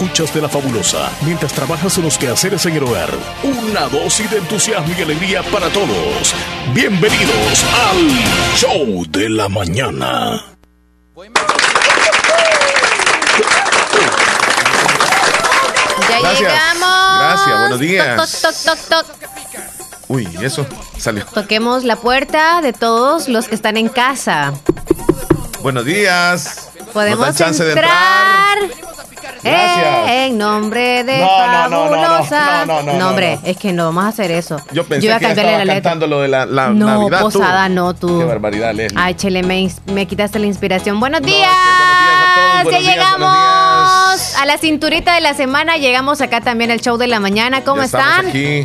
escuchas de la fabulosa mientras trabajas en los quehaceres en el hogar. Una dosis de entusiasmo y alegría para todos. Bienvenidos al Show de la Mañana. Ya llegamos. Gracias, buenos días. Toc, toc, toc, toc. Uy, eso salió. Toquemos la puerta de todos los que están en casa. Buenos días. Podemos Nos dan chance de entrar. Gracias. Eh, en nombre de No, no, no, no, no, fabulosa. no, hombre, es que no vamos a hacer eso. Yo pensé iba a que estaba la letra. cantando lo de la, la No, Navidad. tú. posada, no, tú. Qué barbaridad, Leslie. Ay, Chele, me, quitaste la inspiración. Buenos No, días. es que buenos días a todos, buenos ya días, llegamos a la cinturita de la semana. Llegamos acá también al show de la mañana. ¿Cómo Ya están? Aquí.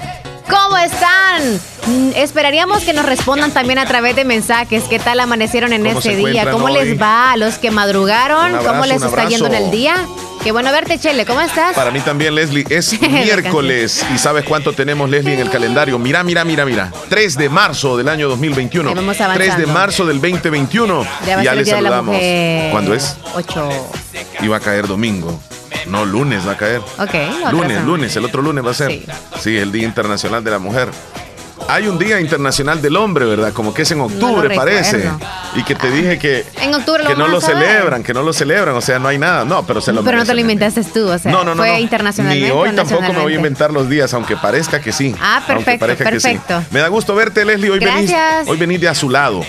¿Cómo están? Mm, Esperaríamos que nos respondan también a través de mensajes. ¿Qué tal amanecieron en ¿Cómo se este día? ¿Cómo hoy? les va a los que madrugaron? Abrazo, ¿Cómo les está yendo en el día? Qué bueno verte, Chele. ¿Cómo estás? Para mí también, Leslie, es miércoles. ¿Y sabes cuánto tenemos, Leslie, en el calendario? Mira, mira, mira, mira. 3 de marzo del año 2021. Ahí vamos avanzando. 3 de marzo del 2021. Ya ya les saludamos. ¿Cuándo es? Ocho. Iba a caer domingo. No, lunes va a caer. Ok. Lunes, lunes, el otro lunes va a ser. Sí. Sí. el Día Internacional de la Mujer. Hay un Día Internacional del Hombre, ¿verdad? Como que es en octubre, parece. Y que te dije que, En octubre lo que no lo a celebran, que no lo celebran, o sea, no hay nada. No, pero se lo Pero no te lo inventaste tú, o sea, no, no, no, fue internacionalmente. Ni hoy tampoco me voy a inventar los días, aunque parezca que sí. Ah, Aunque perfecto, parezca que sí. perfecto. Me da gusto verte, Leslie. Hoy venís, Gracias. hoy venís de azulado.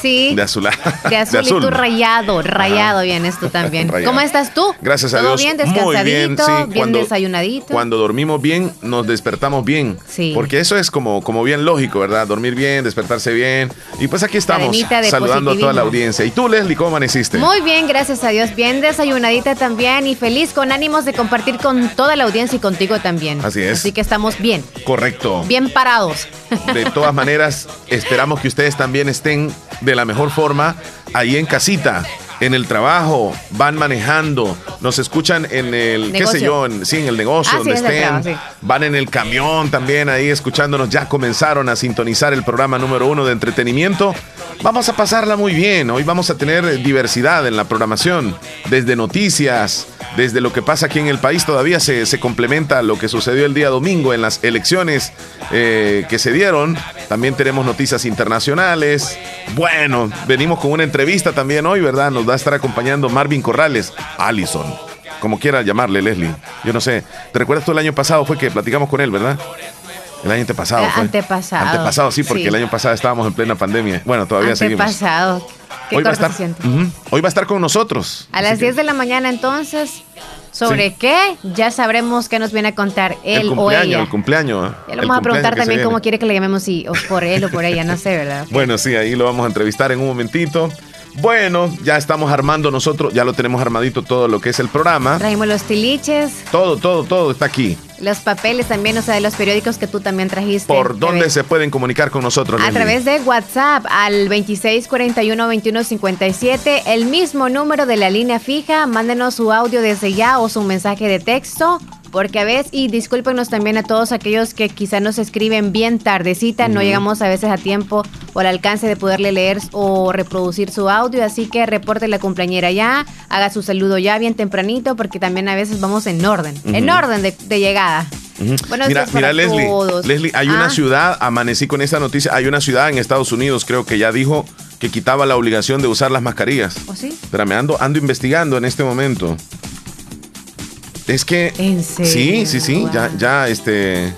Sí. De azul. De azul, y tú rayado, rayado vienes tú también. Rayado. ¿Cómo estás tú? Gracias a ¿Todo Dios. bien, Muy descansadito, bien, sí. bien desayunadito. Cuando dormimos bien, nos despertamos bien. Sí. Porque eso es como, como bien lógico, ¿verdad? Dormir bien, despertarse bien. Y pues aquí estamos saludando a toda la audiencia. ¿Y tú, Leslie, cómo amaneciste? Muy bien, gracias a Dios. Bien desayunadita también y feliz con ánimos de compartir con toda la audiencia y contigo también. Así es. Así que estamos bien, Correcto. bien parados. De todas maneras, esperamos que ustedes también estén de la mejor forma ahí en casita, en el trabajo, van manejando, nos escuchan en el, qué sé yo, en, sí, en el negocio, Ah, donde sí, estén, trabajo, sí. van en el camión también ahí escuchándonos, ya comenzaron a sintonizar el programa número uno de entretenimiento. Vamos a pasarla muy bien, hoy vamos a tener diversidad en la programación, desde noticias, desde lo que pasa aquí en el país, todavía se, se complementa lo que sucedió el día domingo en las elecciones eh, que se dieron. También tenemos noticias internacionales. Bueno, venimos con una entrevista también hoy, ¿verdad? Nos va a estar acompañando Marvin Corrales, Allison, como quiera llamarle Leslie. Yo no sé. ¿Te recuerdas tú el año pasado fue que platicamos con él, verdad? El año antepasado. Eh, fue. antepasado. Antepasado, sí, porque Sí. el año pasado estábamos en plena pandemia. Bueno, todavía seguimos. Antepasado. Qué Hoy va, a estar. Hoy va a estar con nosotros. A las que 10 de la mañana entonces, ¿sobre Sí. qué? Ya sabremos qué nos viene a contar él el o ella. el cumpleaños. ¿eh? Ya le vamos a preguntar también cómo quiere que le llamemos, si o por él o por ella, no sé, ¿verdad? Bueno, sí, ahí lo vamos a entrevistar en un momentito. Bueno, ya estamos armando nosotros, ya lo tenemos armadito todo lo que es el programa. Trajimos los tiliches, Todo, todo, todo está aquí. los papeles también, o sea, de los periódicos que tú también trajiste. ¿Por dónde se pueden comunicar con nosotros? A Leslie? través de WhatsApp al 2641-2157, el mismo número de la línea fija. Mándenos su audio desde ya o su mensaje de texto. Porque a veces, y discúlpenos también a todos aquellos que quizá nos escriben bien tardecita, no llegamos a veces a tiempo o al alcance de poderle leer o reproducir su audio, así que reporte la cumpleañera ya, haga su saludo ya bien tempranito, porque también a veces vamos en orden, en orden de, de llegada. Ujú. Buenos mira, mira Leslie, todos. Leslie, hay Ah. una ciudad, amanecí con esta noticia, hay una ciudad en Estados Unidos, creo que ya dijo que quitaba la obligación de usar las mascarillas. ¿O sí? Espérame, ando, ando investigando en este momento. Es que... ¿En serio? Sí, sí, sí, ya, Wow. ya, este...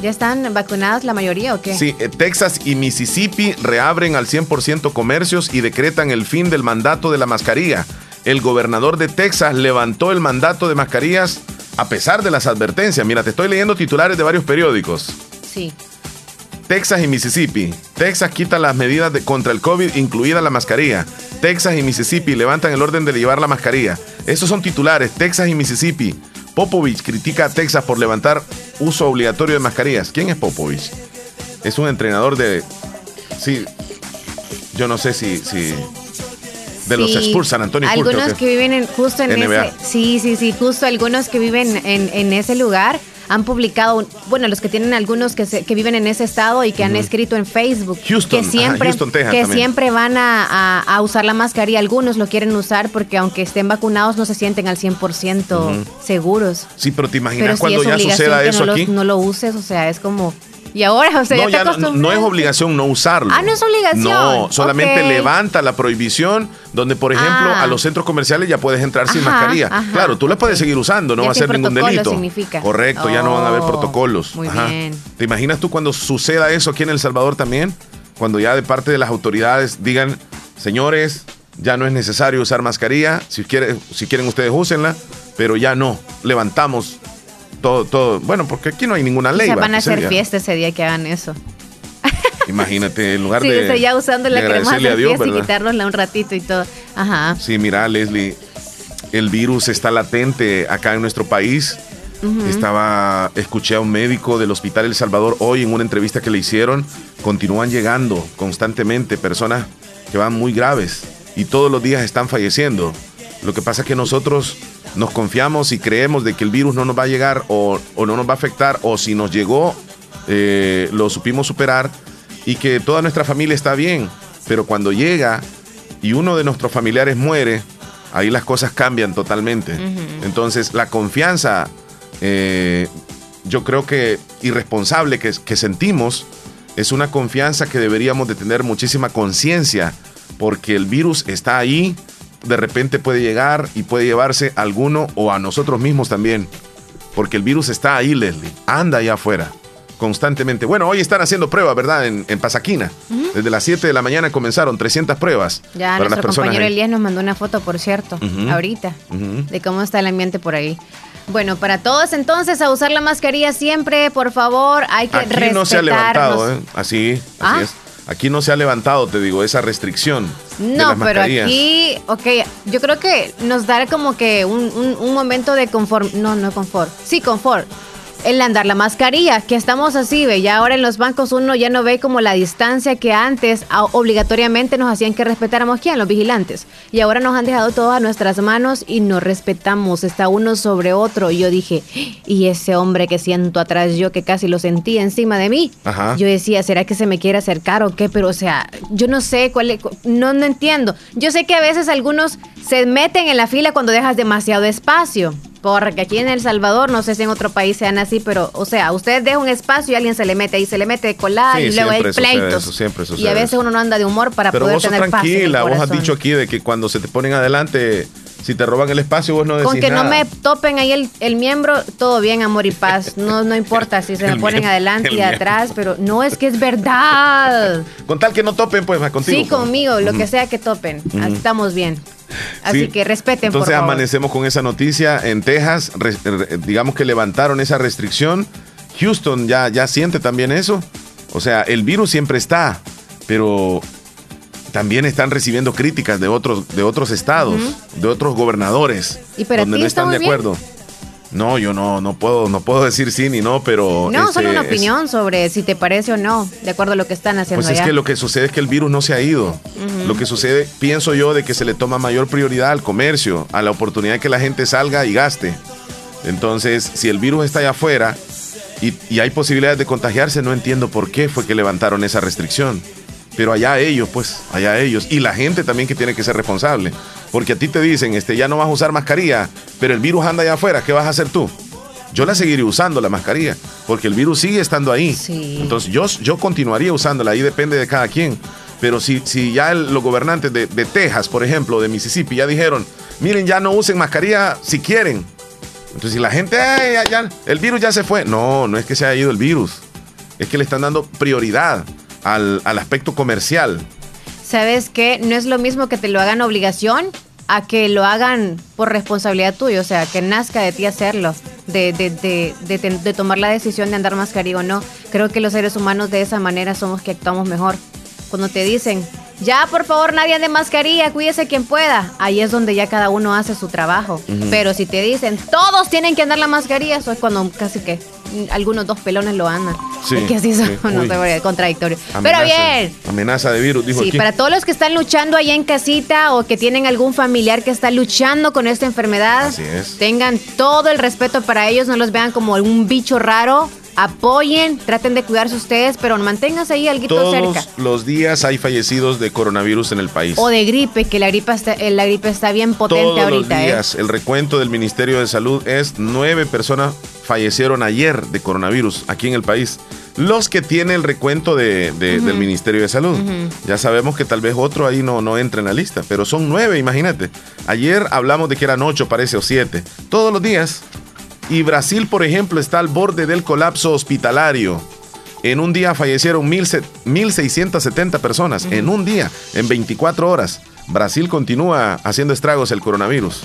¿Ya están vacunadas la mayoría o qué? Sí, eh, Texas y Mississippi reabren al 100% comercios y decretan el fin del mandato de la mascarilla. El gobernador de Texas levantó el mandato de mascarillas a pesar de las advertencias. Mira, te estoy leyendo titulares de varios periódicos. Sí. Texas y Mississippi. Texas quita las medidas de, contra el COVID, incluida la mascarilla. Texas y Mississippi levantan el orden de llevar la mascarilla. Estos son titulares. Texas y Mississippi. Popovich critica a Texas por levantar uso obligatorio de mascarillas. ¿Quién es Popovich? Es un entrenador de... Sí. Yo no sé si... si de los. Spurs, San Antonio Spurs, Algunos que- que viven en- justo en NBA. ese. Sí, sí, sí, justo algunos que viven en, en ese lugar han publicado, bueno, los que tienen algunos que, que viven en ese estado y que han escrito en Facebook Houston, que siempre, que siempre van a, usar la mascarilla. Algunos lo quieren usar porque aunque estén vacunados no se sienten al 100% seguros. Sí, pero te imaginas cuando ya suceda eso no aquí. Lo, no lo uses, o sea, es como y ahora, o sea, no, ya no, es obligación no usarlo. Ah, no es obligación. No, solamente levanta la prohibición donde, por ejemplo, a ah. los centros comerciales ya puedes entrar sin mascarilla. Claro, tú la puedes seguir usando, no va a ser ningún delito. Significa. Correcto, ya no van a haber oh, protocolos. Muy bien. ¿Te imaginas tú cuando suceda eso aquí en El Salvador también? Cuando ya de parte de las autoridades digan, señores, ya no es necesario usar mascarilla, si, quieren, si quieren ustedes úsenla, pero ya no, levantamos todo, todo. Bueno, porque aquí no hay ninguna ley. O sea, van a hacer fiesta ese día que hagan eso. Imagínate, en lugar sí, de. Sí, ya usando la crema de fiesta y quitárnosla un ratito y todo. Ajá. Sí, mira, Leslie, el virus está latente acá en nuestro país. Estaba, escuché a un médico del Hospital El Salvador hoy en una entrevista que le hicieron. Continúan llegando constantemente personas que van muy graves y todos los días están falleciendo. Lo que pasa es que nosotros nos confiamos y creemos de que el virus no nos va a llegar o, no nos va a afectar o si nos llegó eh, lo supimos superar y que toda nuestra familia está bien. Pero cuando llega y uno de nuestros familiares muere, ahí las cosas cambian totalmente. Entonces la confianza, eh, yo creo que irresponsable que, que sentimos, es una confianza que deberíamos de tener muchísima conciencia porque el virus está ahí, de repente puede llegar y puede llevarse a alguno o a nosotros mismos también. Porque el virus está ahí, Leslie. Anda allá afuera. Constantemente. Bueno, hoy están haciendo pruebas, ¿verdad? En, Pasaquina. Desde las 7 de la mañana comenzaron 300 pruebas. Ya nuestro compañero Elías nos mandó una foto, por cierto, ahorita, de cómo está el ambiente por ahí. Bueno, para todos entonces a usar la mascarilla siempre, por favor, hay que Aquí no se ha levantado, ¿eh? Así, así ¿Ah? es. Aquí no se ha levantado, te digo, esa restricción. No, pero aquí, ok, yo creo que nos da como que un, un, un momento de confort. No, no confort. Sí, confort el andar la mascarilla, que estamos así, ve, ya ahora en los bancos uno ya no ve como la distancia que antes obligatoriamente nos hacían que respetáramos quién, los vigilantes. Y ahora nos han dejado todo a nuestras manos y no respetamos, está uno sobre otro. Y yo dije, y ese hombre que siento atrás yo que casi lo sentí encima de mí. Yo decía, ¿será que se me quiere acercar o qué? Pero o sea, yo no sé cuál es, no, no entiendo. Yo sé que a veces algunos se meten en la fila cuando dejas demasiado espacio. Porque aquí en El Salvador, no sé si en otro país sean así, pero, o sea, usted deja un espacio y alguien se le mete y se le mete de colar y luego hay pleitos. siempre y a veces uno no anda de humor para pero poder vos tener tranquila, vos has dicho aquí de que cuando se te ponen adelante, si te roban el espacio, vos no decís Con que no me topen ahí el, miembro, todo bien, amor y paz. No, no importa si se me ponen adelante y atrás, pero no es que es verdad. Con tal que no topen, pues, contigo. Sí, pues. conmigo, lo que sea que topen. Estamos bien. Así que respeten, Entonces amanecemos con esa noticia. En Texas, digamos que levantaron esa restricción. Houston ya, ya siente también eso. O sea, el virus siempre está, pero también están recibiendo críticas de otros, de otros estados, de otros gobernadores, ¿Y donde no están de acuerdo. No, yo no, no puedo, no puedo decir sí ni no, pero. No, solo una opinión sobre si te parece o no, de acuerdo a lo que están haciendo. Pues es que lo que sucede es que el virus no se ha ido. Lo que sucede, pienso yo, de que se le toma mayor prioridad al comercio, a la oportunidad de que la gente salga y gaste. Entonces, si el virus está allá afuera y, y hay posibilidades de contagiarse, no entiendo por qué fue que levantaron esa restricción. Pero allá ellos, pues, allá ellos. Y la gente también que tiene que ser responsable. Porque a ti te dicen, este, ya no vas a usar mascarilla, pero el virus anda allá afuera, ¿qué vas a hacer tú? Yo la seguiré usando, la mascarilla, porque el virus sigue estando ahí. Entonces yo, yo continuaría usándola, ahí depende de cada quien. Pero si, si ya los gobernantes de, Texas, por ejemplo, de Mississippi, ya dijeron, miren, ya no usen mascarilla si quieren. Entonces si la gente, ya, el virus ya se fue. No, no es que se haya ido el virus. Es que le están dando prioridad al, al aspecto comercial. ¿sabes qué? No es lo mismo que te lo hagan obligación a que lo hagan por responsabilidad tuya, o sea, que nazca de ti hacerlo, de, de, de, tomar la decisión de andar mascarilla o no. Creo que los seres humanos de esa manera somos que actuamos mejor. Cuando te dicen, ya por favor nadie ande mascarilla, cuídese quien pueda, ahí es donde ya cada uno hace su trabajo. Pero si te dicen, todos tienen que andar la mascarilla, eso es cuando casi que algunos dos pelones lo andan. Sí, que así son, no sé, contradictorio. Pero bien. Amenaza de virus, dijo Sí, para todos los que están luchando allá en casita o que tienen algún familiar que está luchando con esta enfermedad, tengan todo el respeto para ellos, no los vean como un bicho raro apoyen, traten de cuidarse ustedes, pero manténganse ahí algo cerca. Todos los días hay fallecidos de coronavirus en el país. O de gripe, que la gripe está, eh, la gripe está bien potente Todos ahorita. Los ¿eh? días, el recuento del Ministerio de Salud es nueve personas fallecieron ayer de coronavirus aquí en el país. Los que tienen el recuento de, del Ministerio de Salud. Ya sabemos que tal vez otro ahí no, no entra en la lista, pero son nueve, imagínate. Ayer hablamos de que eran ocho, parece, o siete. Todos los días y Brasil, por ejemplo, está al borde del colapso hospitalario. En un día fallecieron 1.670 personas. En un día, en 24 horas. Brasil continúa haciendo estragos el coronavirus.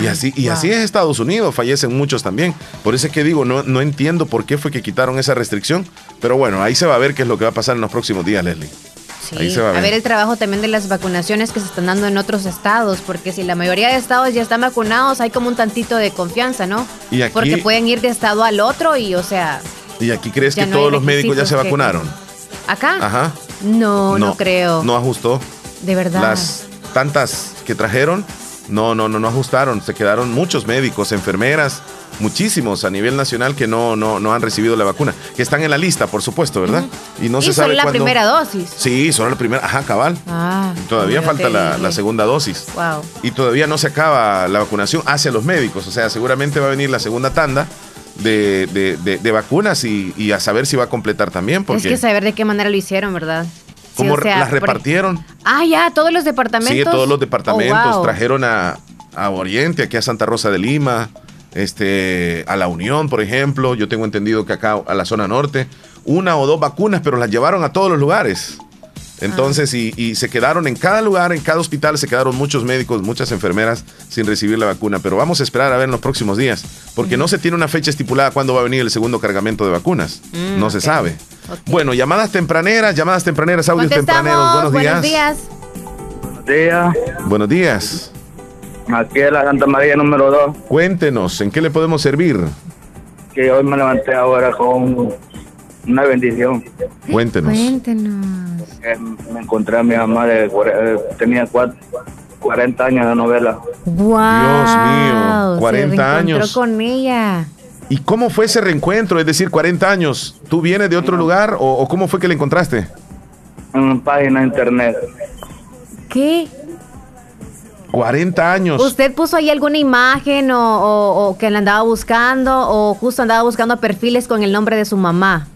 Y así, y así es Estados Unidos, fallecen muchos también. Por eso es que digo, no, no entiendo por qué fue que quitaron esa restricción. Pero bueno, ahí se va a ver qué es lo que va a pasar en los próximos días, Leslie a, ver. el trabajo también de las vacunaciones que se están dando en otros estados, porque si la mayoría de estados ya están vacunados, hay como un tantito de confianza, ¿no? porque pueden ir de estado al otro y, o sea... ¿Y aquí crees que todos los médicos ya se vacunaron? ¿Acá? Ajá. No, no, creo. No ajustó. De verdad. Las tantas que trajeron, no, no, no, no ajustaron. Se quedaron muchos médicos, enfermeras, muchísimos a nivel nacional que no, no, no han recibido la vacuna, que están en la lista, por supuesto, ¿verdad? Y no se sabe. la primera dosis. Sí, son la primera, ajá, cabal. Ah, todavía falta la, segunda dosis. Wow. Y todavía no se acaba la vacunación hacia los médicos, o sea, seguramente va a venir la segunda tanda. De, de, vacunas y, a saber si va a completar también. Porque... Es que saber de qué manera lo hicieron, ¿verdad? ¿Cómo las repartieron? Ah, ya, todos los departamentos. Sí, todos los departamentos. Oh, Trajeron a, a Oriente, aquí a Santa Rosa de Lima, este, a la Unión, por ejemplo. Yo tengo entendido que acá a la zona norte, una o dos vacunas, pero las llevaron a todos los lugares. Entonces, y, se quedaron en cada lugar, en cada hospital, se quedaron muchos médicos, muchas enfermeras sin recibir la vacuna. Pero vamos a esperar a ver en los próximos días, porque no se tiene una fecha estipulada cuándo va a venir el segundo cargamento de vacunas. Mm, no se sabe. Bueno, llamadas tempraneras, llamadas tempraneras, audios tempraneros. Buenos días. Buenos días. Buenos días. Buenos días. Aquí es la Santa María número 2. Cuéntenos, ¿en qué le podemos servir? Que hoy me levanté ahora con una bendición. Cuéntenos. Cuéntenos. me encontré a mi mamá, de, eh, tenía 40 años de novela. ¡Wow! Dios mío, 40 se años. con ella. ¿Y cómo fue ese reencuentro? Es decir, 40 años. ¿Tú vienes de otro lugar o, o cómo fue que la encontraste? En una página de internet. ¿Qué? 40 años. ¿Usted puso ahí alguna imagen o, que le andaba buscando o justo andaba buscando perfiles con el nombre de su mamá?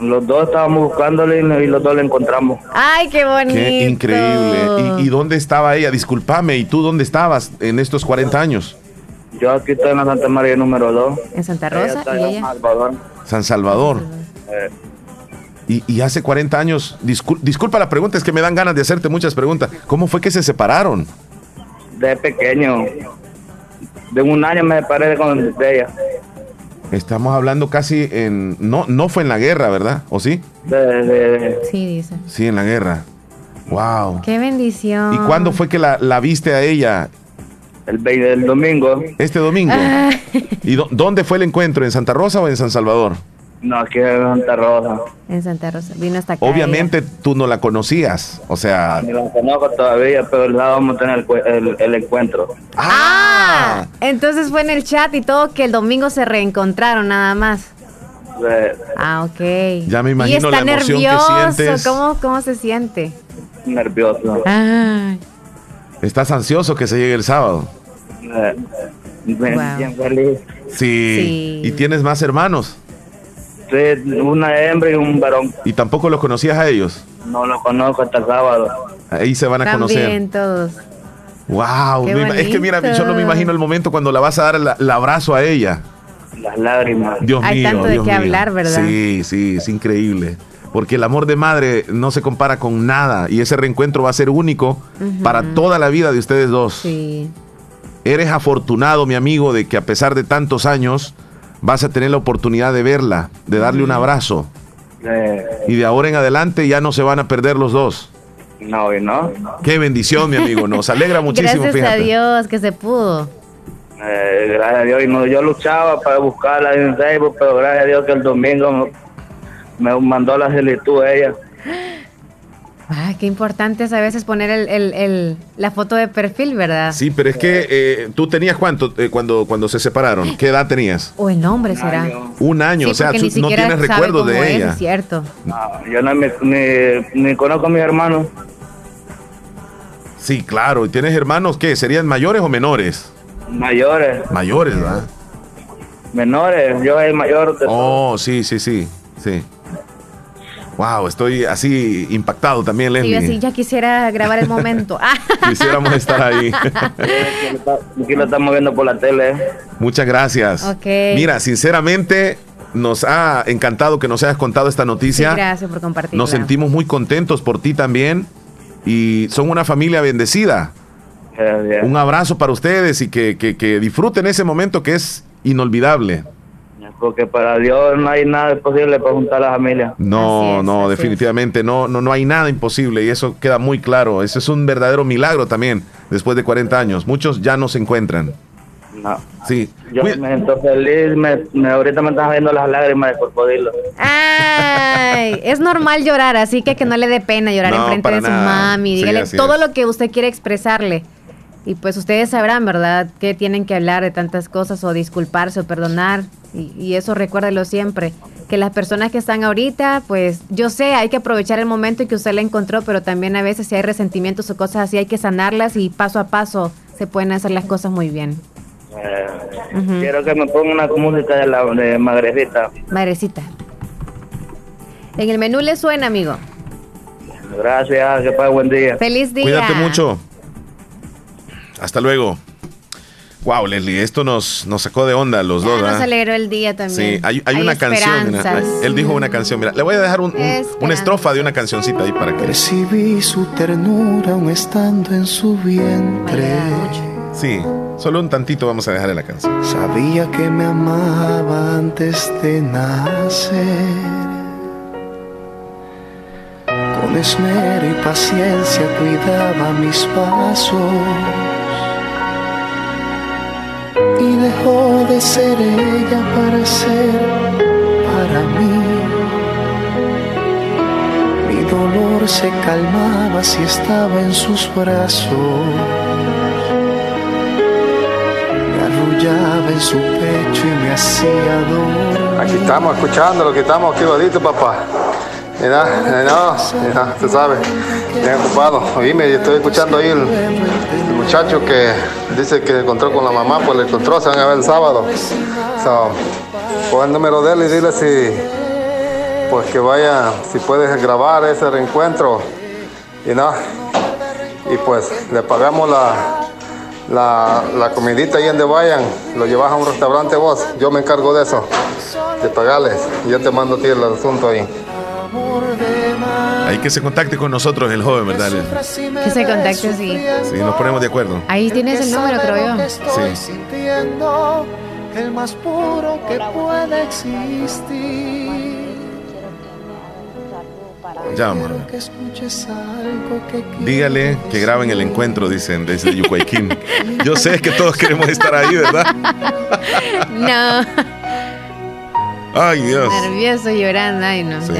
Los dos estábamos buscándole y los dos le encontramos. ¡Ay, qué bonito! Qué increíble. ¿Y, dónde estaba ella? Discúlpame, ¿y tú dónde estabas en estos 40 años? Yo aquí estoy en la Santa María número 2. ¿En Santa Rosa? ¿Y ella? San Salvador. San Salvador. Eh. Y, hace 40 años, disculpa la pregunta, es que me dan ganas de hacerte muchas preguntas. ¿Cómo fue que se separaron? de pequeño. De un año me separé con ella. Estamos hablando casi en... No, no fue en la guerra, ¿verdad? ¿O sí? Sí, dice. Sí, en la guerra. Wow. Qué bendición. ¿Y cuándo fue que la, la viste a ella? El, el domingo. Este domingo. Ah. ¿Y dónde fue el encuentro? ¿En Santa Rosa o en San Salvador? No, aquí en Santa Rosa. En Santa Rosa. Vino hasta acá. Obviamente tú no la conocías, o sea... Ni la conozco todavía, pero ya vamos a tener el, encuentro. Ah, entonces fue en el chat y todo que el domingo se reencontraron nada más. Ah, ok. Ya me imagino y está la emoción nervioso. que sientes. ¿Cómo, ¿Cómo se siente? Nervioso. ¿Estás ansioso que se llegue el sábado? Eh, bien feliz. sí. ¿Y tienes más hermanos? Una hembra y un varón. ¿Y tampoco los conocías a ellos? No los conozco hasta sábado. Ahí se van a conocer. todos. Wow, es que mira, yo no me imagino el momento cuando la vas a dar el, abrazo a ella. Las lágrimas. Dios Hay mío, tanto de qué hablar, ¿verdad? Sí, sí, es increíble. Porque el amor de madre no se compara con nada y ese reencuentro va a ser único para toda la vida de ustedes dos. Sí. Eres afortunado, mi amigo, de que a pesar de tantos años vas a tener la oportunidad de verla, de darle un abrazo. Eh. Y de ahora en adelante ya no se van a perder los dos. No, y no. Qué bendición, mi amigo. Nos alegra muchísimo. Gracias a Dios que se pudo. Eh, gracias a Dios. Y no, yo luchaba para buscarla en Facebook, pero gracias a Dios que el domingo me mandó la solicitud ella. Ah, qué importante es a veces poner el, el, el, la foto de perfil, ¿verdad? Sí, pero es que eh, tú tenías cuánto eh, cuando, cuando se separaron. ¿Qué edad tenías? O el nombre será. Un año, o sea, no tienes recuerdos de es, ella. Es cierto. No, yo no me, ni, ni conozco a mis hermanos. Sí, claro. ¿Y tienes hermanos qué? ¿Serían mayores o menores? Mayores. Mayores, ¿verdad? Menores, yo soy mayor. oh, sí, sí, sí, sí. Wow, estoy así impactado también, Leslie. Sí, así ya quisiera grabar el momento. Quisiéramos estar ahí. Aquí lo estamos viendo por la tele. Muchas gracias. Okay. Mira, sinceramente, nos ha encantado que nos hayas contado esta noticia. Sí, gracias por compartir. Nos sentimos muy contentos por ti también. Y son una familia bendecida. Un abrazo para ustedes y que, que, que disfruten ese momento que es inolvidable porque para Dios no hay nada imposible para juntar a la familia. No, no, definitivamente no, no, no hay nada imposible y eso queda muy claro. Ese es un verdadero milagro también, después de 40 años. Muchos ya no se encuentran. No. Sí. Yo me siento feliz, me, ahorita me están viendo las lágrimas de crocodilo. Ay, es normal llorar, así que que no le dé pena llorar en frente de su mami. Dígale todo lo que usted quiere expresarle. Y pues ustedes sabrán, ¿verdad?, que tienen que hablar de tantas cosas o disculparse o perdonar. Y, eso recuérdelo siempre. Que las personas que están ahorita, pues yo sé, hay que aprovechar el momento en que usted la encontró, pero también a veces si hay resentimientos o cosas así, hay que sanarlas y paso a paso se pueden hacer las cosas muy bien. Eh, quiero que me ponga una música de, la, de Madrecita. Madrecita. En el menú le suena, amigo. Gracias, que pase buen día. Feliz día. Cuídate mucho. Hasta luego. Wow, Leslie, esto nos, nos sacó de onda los dos. Nos alegró el día también. Sí, hay, hay, una canción. él dijo una canción. Mira, le voy a dejar un, una estrofa de una cancioncita ahí para que. Recibí su ternura aún estando en su vientre. Sí, solo un tantito vamos a dejarle la canción. Sabía que me amaba antes de nacer. Con esmero y paciencia cuidaba mis pasos y dejó de ser ella para ser para mí. Mi dolor se calmaba si estaba en sus brazos. Me arrullaba en su pecho y me hacía dormir. Aquí estamos escuchando lo que estamos aquí, igualito, papá. Mira, no, mira, tú sabes, bien ocupado. Oíme, estoy escuchando ahí el, muchacho que dice que encontró con la mamá, pues le encontró, se van a ver el sábado. So, pon el número de él y dile si, pues que vaya, si puedes grabar ese reencuentro. Y no, y pues le pagamos la, la, la comidita ahí donde vayan, lo llevas a un restaurante vos, yo me encargo de eso, de pagarles, yo te mando a ti el asunto ahí. Hay que se contacte con nosotros el joven, ¿verdad? Que se contacte, sí. Sí, nos ponemos de acuerdo. Ahí tienes el número, creo yo. Sí. El más puro que puede existir. Llama. Dígale que graben el encuentro, dicen desde Yucuayquín. Yo sé que todos queremos estar ahí, ¿verdad? No. Ay, Dios. Nervioso, llorando, ay, no, sí,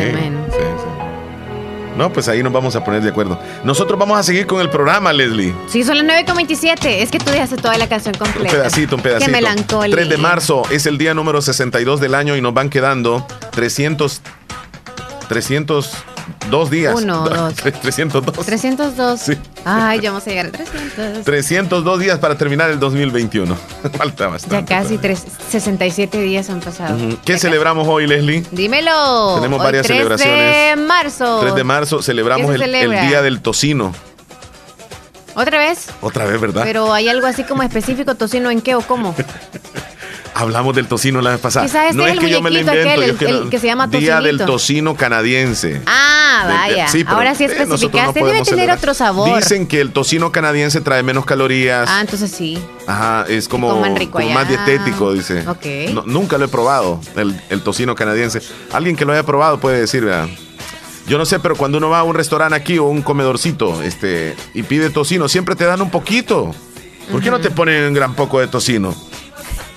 No, pues ahí nos vamos a poner de acuerdo. Nosotros vamos a seguir con el programa, Leslie. Sí, son las 9.27. Es que tú dejaste toda la canción completa. Un pedacito, un pedacito. Qué melancólico. 3 de marzo es el día número 62 del año y nos van quedando 300. 300 Dos días. Uno, dos. 302. 302. Sí. Ay, ya vamos a llegar a 300. 302 días para terminar el 2021. Falta bastante. Ya casi 67 días han pasado. ¿Qué celebramos hoy, Leslie? Dímelo. Tenemos varias 3 celebraciones. 3 de marzo. 3 de marzo celebramos el, el Día del Tocino. ¿Otra vez? Otra vez, ¿verdad? Pero hay algo así como específico, tocino en qué o cómo. Hablamos del tocino la vez pasada. Quizás no este es, es que yo me lo invento. Aquel, el, que el, que se llama Día del tocino canadiense. Ah, vaya. Sí, Ahora sí especificaste. No Debe tener celebrar. otro sabor. Dicen que el tocino canadiense trae menos calorías. Ah, entonces sí. Ajá, es como, como más dietético, dice. Ok. No, nunca lo he probado, el, el, tocino canadiense. Alguien que lo haya probado puede decir, ¿verdad? Yo no sé, pero cuando uno va a un restaurante aquí o un comedorcito este, y pide tocino, siempre te dan un poquito. ¿Por qué no te ponen un gran poco de tocino?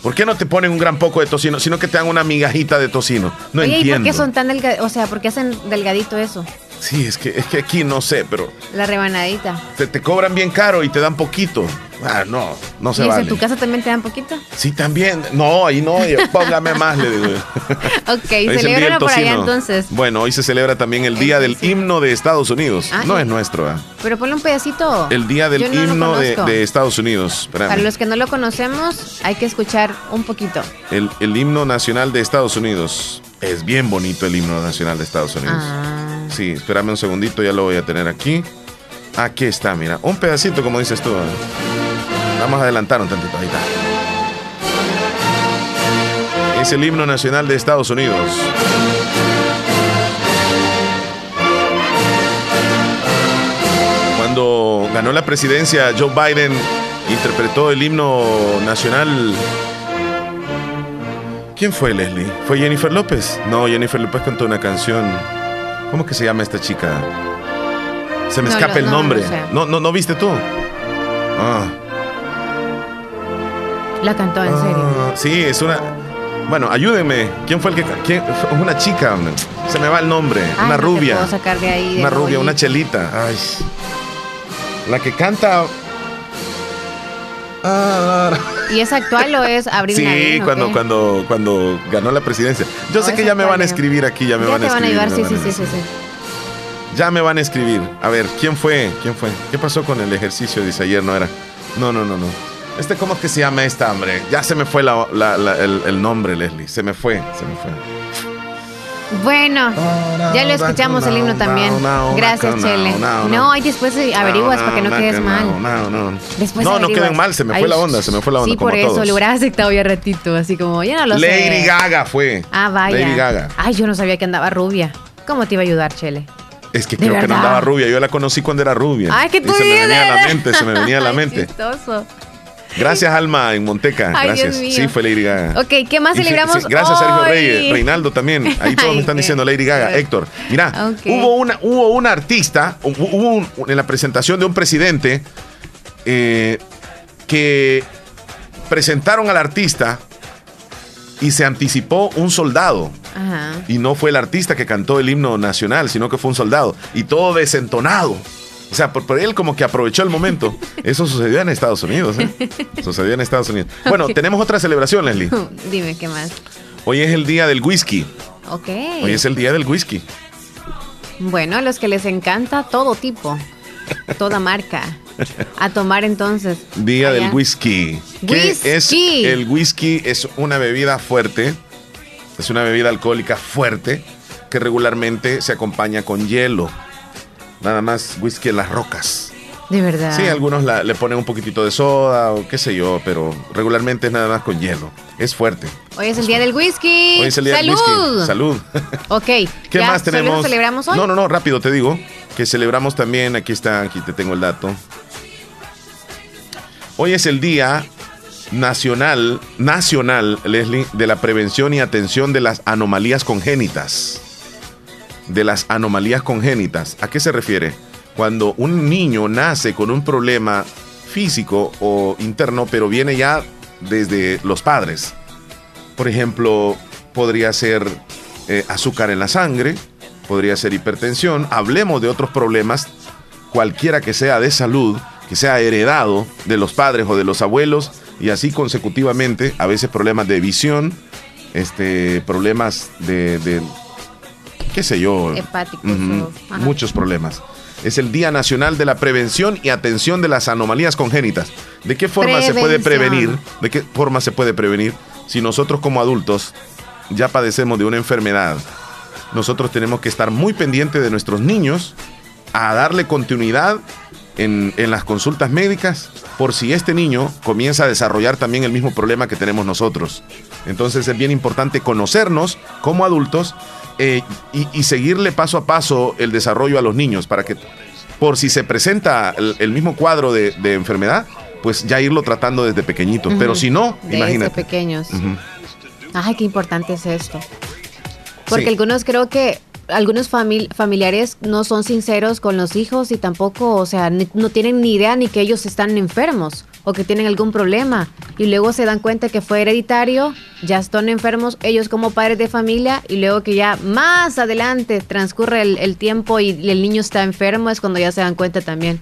¿Por qué no te ponen un gran poco de tocino, sino que te dan una migajita de tocino? No Oye, ¿y entiendo. por qué son tan delgaditos? O sea, ¿por qué hacen delgadito eso? Sí, es que, es que aquí no sé, pero La rebanadita. te, te cobran bien caro y te dan poquito. Ah, no, no se ¿Y vale. en tu casa también te dan poquito? Sí, también. No, ahí no, póngame más, le digo. Ok, celebran por allá entonces. Bueno, hoy se celebra también el día del himno de Estados Unidos. Ah, no es nuestro, ¿ah? Pero ponle un pedacito. El día del no himno de, Estados Unidos. Espérame. Para los que no lo conocemos, hay que escuchar un poquito. El, el himno nacional de Estados Unidos. Es bien bonito el himno nacional de Estados Unidos. Ah. Sí, espérame un segundito, ya lo voy a tener aquí. Aquí está, mira. Un pedacito, como dices tú. ¿eh? Vamos a adelantar un tantito, ahí está. Es el himno nacional de Estados Unidos. Cuando ganó la presidencia, Joe Biden interpretó el himno nacional. ¿Quién fue Leslie? ¿Fue Jennifer López? No, Jennifer López cantó una canción. ¿Cómo que se llama esta chica? Se me No, escapa no, el no, nombre. no sé. No, no, no viste tú. Ah. La cantó en serio. Ah, sí, es una. Bueno, ayúdenme. ¿Quién fue el que.? quién- una chica. Se me va el nombre. Ay, una no rubia. puedo sacar de ahí, de una rubia, una chelita. Ay. La que canta. Ah, ¿Y es actual o es Abril sí, cuando, cuando, cuando ganó la presidencia. Yo Oh, sé que ya me van a escribir aquí, ya me Ya van a te van a escribir. ayudar, me sí, van sí, a sí, sí, escribir. sí. Ya me van a escribir. A ver, ¿quién fue? ¿Quién fue? ¿Qué pasó con el ejercicio? Dice ayer, no era. No, no, no, no. Este, ¿cómo es que se llama esta, hombre? Ya se me fue la- la- la- el, el nombre, Leslie. Se me fue, se me fue. Bueno, ya lo escuchamos el himno también. Gracias, Chele. No, ahí después averiguas para que no quedes mal. No, no. Queden mal, se me fue la onda, se me fue la onda. Sí, por eso, lo hubieras aceptado ya ratito, así como, ya no lo sé. Lady Gaga fue. Ah, vaya. Lady Gaga. Ay, yo no sabía que andaba rubia. ¿Cómo te iba a ayudar, Chele? Es que ¿De creo que no andaba rubia. Yo la conocí cuando era rubia. Ay, que tú Y se me venía a la mente, se me venía a la mente. Gracias, Alma, en Monteca. Ay, Gracias. Sí, fue Lady Gaga. Ok, ¿qué más celebramos sí, gracias, Sergio? Reyes. Reinaldo también. Ahí todos Ay, me están diciendo Lady Gaga. Héctor, mira, hubo, una, hubo una artista, hubo hubo un- en la presentación de un presidente eh, que presentaron al artista y se anticipó un soldado. Ajá. Y no fue el artista que cantó el himno nacional, sino que fue un soldado. Y todo desentonado. O sea, por, por él como que aprovechó el momento. Eso sucedió en Estados Unidos. ¿eh? Sucedió en Estados Unidos. Bueno, tenemos otra celebración, Leslie. Dime, ¿qué más? Hoy es el día del whisky. Ok. Hoy es el día del whisky. Bueno, a los que les encanta todo tipo, toda marca. A tomar entonces. Día allá. del whisky. ¿Qué es Whisky. el whisky? Es una bebida fuerte. Es una bebida alcohólica fuerte que regularmente se acompaña con hielo. Nada más whisky en las rocas. De verdad. Sí, algunos la- le ponen un poquitito de soda o qué sé yo, pero regularmente es nada más con hielo. Es fuerte. Hoy es el día del whisky. Hoy es el día ¡Salud! del whisky. Salud. Ok. ¿Qué ¿ya más tenemos? celebramos hoy? No, no, no, rápido te digo. Que celebramos también, aquí está, aquí te tengo el dato. Hoy es el día nacional, nacional, Leslie, de la prevención y atención de las anomalías congénitas. De las anomalías congénitas. ¿A qué se refiere? Cuando un niño nace con un problema físico o interno, pero viene ya desde los padres. Por ejemplo, podría ser eh, azúcar en la sangre, podría ser hipertensión. Hablemos de otros problemas, cualquiera que sea de salud, que sea heredado de los padres o de los abuelos, y así consecutivamente, a veces problemas de visión, este, problemas de, de qué sé yo, Hepáticos o- muchos problemas. Es el Día Nacional de la Prevención y Atención de las Anomalías Congénitas. ¿De qué forma se puede prevenir? ¿De qué forma se puede prevenir si nosotros como adultos ya padecemos de una enfermedad? Nosotros tenemos que estar muy pendientes de nuestros niños, a darle continuidad en, en las consultas médicas por si este niño comienza a desarrollar también el mismo problema que tenemos nosotros. Entonces es bien importante conocernos como adultos eh, y, y seguirle paso a paso el desarrollo a los niños para que por si se presenta el, el mismo cuadro de, de enfermedad, pues ya irlo tratando desde pequeñitos. Pero si no, Desde imagínate. pequeños. Ay, qué importante es esto. Porque Sí. algunos creo que algunos famil- familiares no son sinceros con los hijos y tampoco, o sea, ni- no tienen ni idea ni que ellos están enfermos. o que tienen algún problema y luego se dan cuenta que fue hereditario, ya están enfermos ellos como padres de familia y luego que ya más adelante transcurre el, tiempo y el niño está enfermo es cuando ya se dan cuenta también.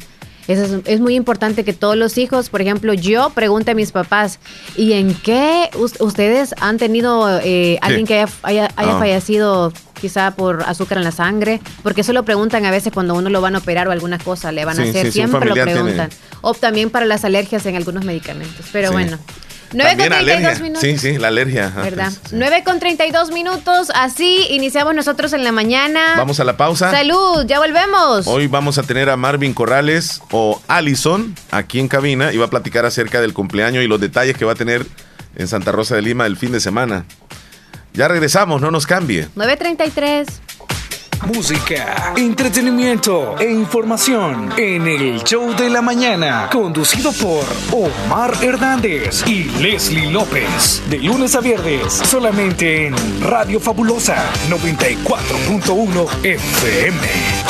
Es, muy importante que todos los hijos, por ejemplo, yo pregunte a mis papás, ¿y en qué ustedes han tenido eh, alguien que haya, haya, fallecido quizá por azúcar en la sangre? Porque eso lo preguntan a veces cuando uno lo van a operar o alguna cosa le van a hacer, siempre lo preguntan. O también para las alergias en algunos medicamentos. Pero bueno. 9 con 32 minutos. Sí, sí, la alergia. ¿Verdad? 9 con 32 minutos. Así iniciamos nosotros en la mañana. Vamos a la pausa. Salud, ya volvemos. Hoy vamos a tener a Marvin Corrales o Allison aquí en cabina y va a platicar acerca del cumpleaños y los detalles que va a tener en Santa Rosa de Lima el fin de semana. Ya regresamos, no nos cambie. 933 música, entretenimiento e información en el show de la mañana, conducido por Omar Hernández y Leslie López, de lunes a viernes, solamente en Radio Fabulosa 94.1 FM.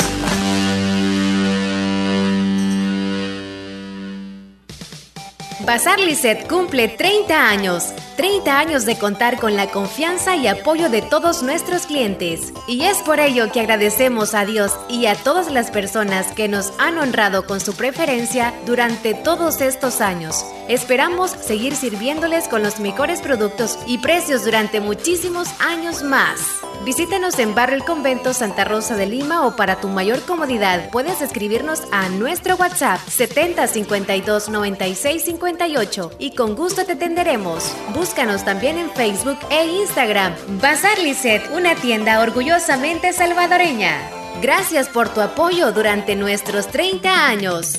Bazar Lisset cumple 30 años. 30 años de contar con la confianza y apoyo de todos nuestros clientes. Y es por ello que agradecemos a Dios y a todas las personas que nos han honrado con su preferencia durante todos estos años. Esperamos seguir sirviéndoles con los mejores productos y precios durante muchísimos años más. Visítenos en Barrio El Convento Santa Rosa de Lima o para tu mayor comodidad puedes escribirnos a nuestro WhatsApp 70 52 96 58 y con gusto te atenderemos. Búscanos también en Facebook e Instagram. Bazar Lisset, una tienda orgullosamente salvadoreña. Gracias por tu apoyo durante nuestros 30 años.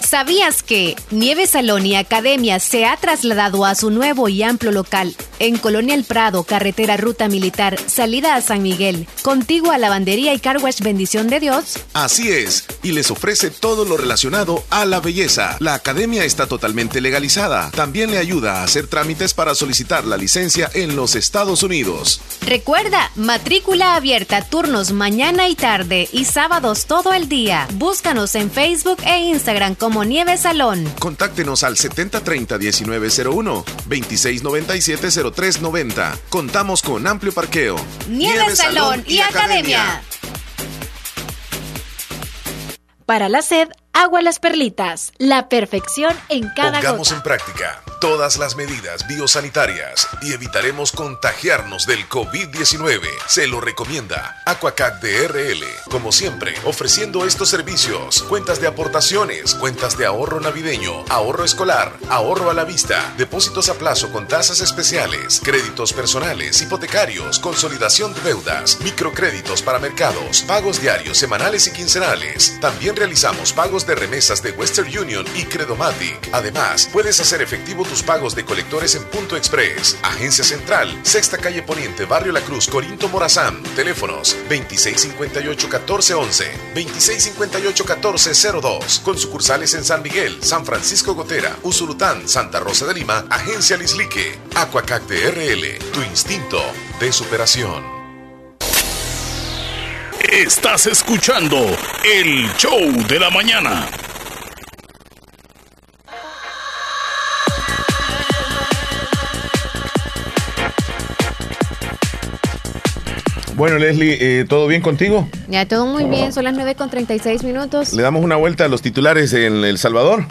¿Sabías que Nieve Salón y Academia se ha trasladado a su nuevo y amplio local en Colonia El Prado, carretera Ruta Militar, salida a San Miguel, contigua a Lavandería y Carwash Bendición de Dios? Así es, y les ofrece todo lo relacionado a la belleza. La academia está totalmente legalizada. También le ayuda a hacer trámites para solicitar la licencia en los Estados Unidos. Recuerda, matrícula abierta, turnos mañana y tarde y sábados todo el día. Búscanos en Facebook e Instagram como Nieve Salón. Contáctenos al 7030-1901, 2697 0390. Contamos con amplio parqueo. Nieve, Salón, y, academia. Para la sed, agua las perlitas. La perfección en cada Pongamos en práctica todas las medidas biosanitarias y evitaremos contagiarnos del COVID-19. Se lo recomienda Aquacac DRL. Como siempre, ofreciendo estos servicios: cuentas de aportaciones, cuentas de ahorro navideño, ahorro escolar, ahorro a la vista, depósitos a plazo con tasas especiales, créditos personales, hipotecarios, consolidación de deudas, microcréditos para mercados, pagos diarios, semanales y quincenales. También realizamos pagos de remesas de Western Union y Credomatic. Además, puedes hacer efectivo tus pagos de colectores en Punto Express. Agencia Central, Sexta Calle Poniente, Barrio La Cruz, Corinto Morazán. Teléfonos 2658-1411, 2658-1402. Con sucursales en San Miguel, San Francisco Gotera, Usulután, Santa Rosa de Lima, Agencia Lislique. Aquacac RL, tu instinto de superación. Estás escuchando el show de la mañana. Bueno, Leslie, eh, ¿todo bien contigo? Ya, todo muy bien. Son las 9 con 36 minutos. ¿Le damos una vuelta a los titulares en El Salvador?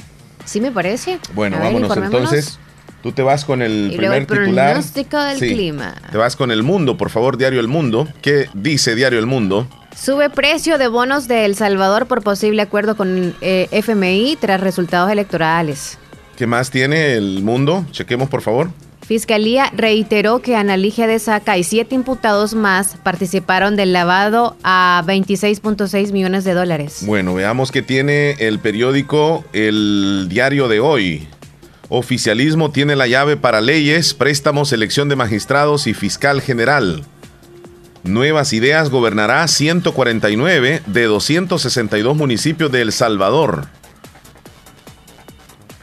Sí, me parece. Bueno, vámonos entonces. Tú te vas con el primer el titular. pronóstico del clima. Te vas con El Mundo, por favor, Diario El Mundo. ¿Qué dice Diario El Mundo? Sube precio de bonos de El Salvador por posible acuerdo con eh, FMI tras resultados electorales. ¿Qué más tiene El Mundo? Chequemos, por favor. Fiscalía reiteró que Analigia de Saca y siete imputados más participaron del lavado a 26.6 millones de dólares. Bueno, veamos qué tiene el periódico El Diario de hoy. Oficialismo tiene la llave para leyes, préstamos, elección de magistrados y fiscal general. Nuevas Ideas gobernará 149 de 262 municipios de El Salvador.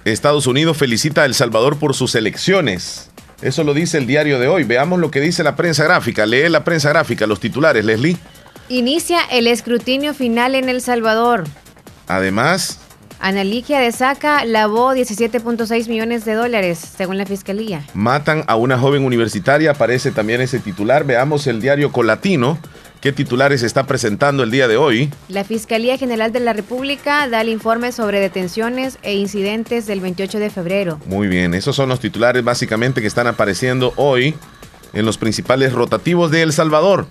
Estados Unidos felicita a El Salvador por sus elecciones. Eso lo dice el diario de hoy. Veamos lo que dice la prensa gráfica. Lee la prensa gráfica, los titulares, Leslie. Inicia el escrutinio final en El Salvador. Además. Analiquia de Saca lavó 17.6 millones de dólares, según la fiscalía. Matan a una joven universitaria, aparece también ese titular. Veamos el diario Colatino. ¿Qué titulares está presentando el día de hoy? La Fiscalía General de la República da el informe sobre detenciones e incidentes del 28 de febrero. Muy bien, esos son los titulares básicamente que están apareciendo hoy en los principales rotativos de El Salvador.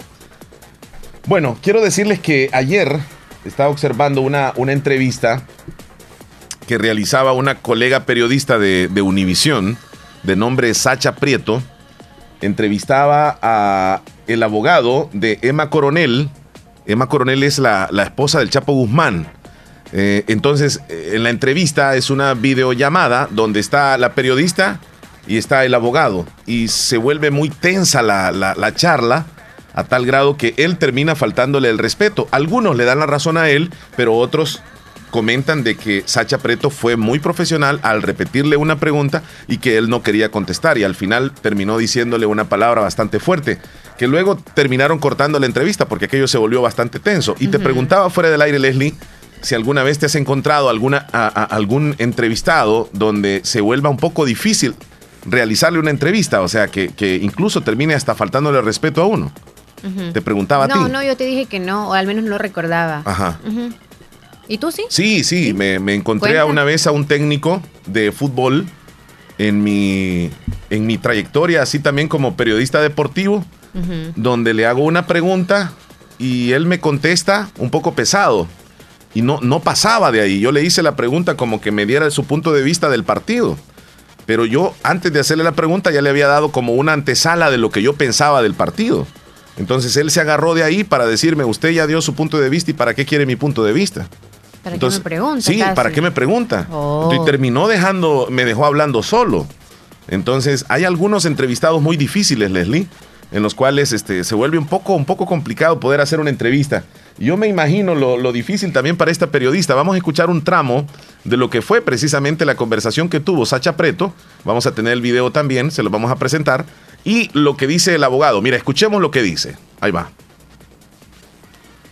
Bueno, quiero decirles que ayer estaba observando una, una entrevista que realizaba una colega periodista de, de Univisión, de nombre Sacha Prieto, entrevistaba a el abogado de Emma Coronel. Emma Coronel es la, esposa del Chapo Guzmán. Eh, entonces, eh, en la entrevista es una videollamada donde está la periodista y está el abogado. Y se vuelve muy tensa la, la charla a tal grado que él termina faltándole el respeto. Algunos le dan la razón a él, pero otros comentan de que Sacha Preto fue muy profesional al repetirle una pregunta y que él no quería contestar y al final terminó diciéndole una palabra bastante fuerte, que luego terminaron cortando la entrevista porque aquello se volvió bastante tenso. Y te preguntaba fuera del aire, Leslie, si alguna vez te has encontrado alguna, a, algún entrevistado donde se vuelva un poco difícil realizarle una entrevista, o sea, que, incluso termine hasta faltándole respeto a uno. Te preguntaba a ti. No, no, yo te dije que no, o al menos no recordaba. Ajá. ¿Y tú sí? Sí, sí, Me, encontré a una vez a un técnico de fútbol en mi, en mi trayectoria, así también como periodista deportivo, donde le hago una pregunta y él me contesta un poco pesado. Y no, no pasaba de ahí. Yo le hice la pregunta como que me diera su punto de vista del partido. Pero yo, antes de hacerle la pregunta, ya le había dado como una antesala de lo que yo pensaba del partido. Entonces él se agarró de ahí para decirme, usted ya dio su punto de vista y para qué quiere mi punto de vista. ¿Para qué me pregunta? Sí, ¿para qué me pregunta? Oh. Y terminó dejando, me dejó hablando solo. Entonces, hay algunos entrevistados muy difíciles, Leslie, en los cuales este, se vuelve un poco, un poco complicado poder hacer una entrevista. Yo me imagino lo, lo, difícil también para esta periodista. Vamos a escuchar un tramo de lo que fue precisamente la conversación que tuvo Sacha Preto. Vamos a tener el video también, se lo vamos a presentar. Y lo que dice el abogado. Mira, escuchemos lo que dice. Ahí va.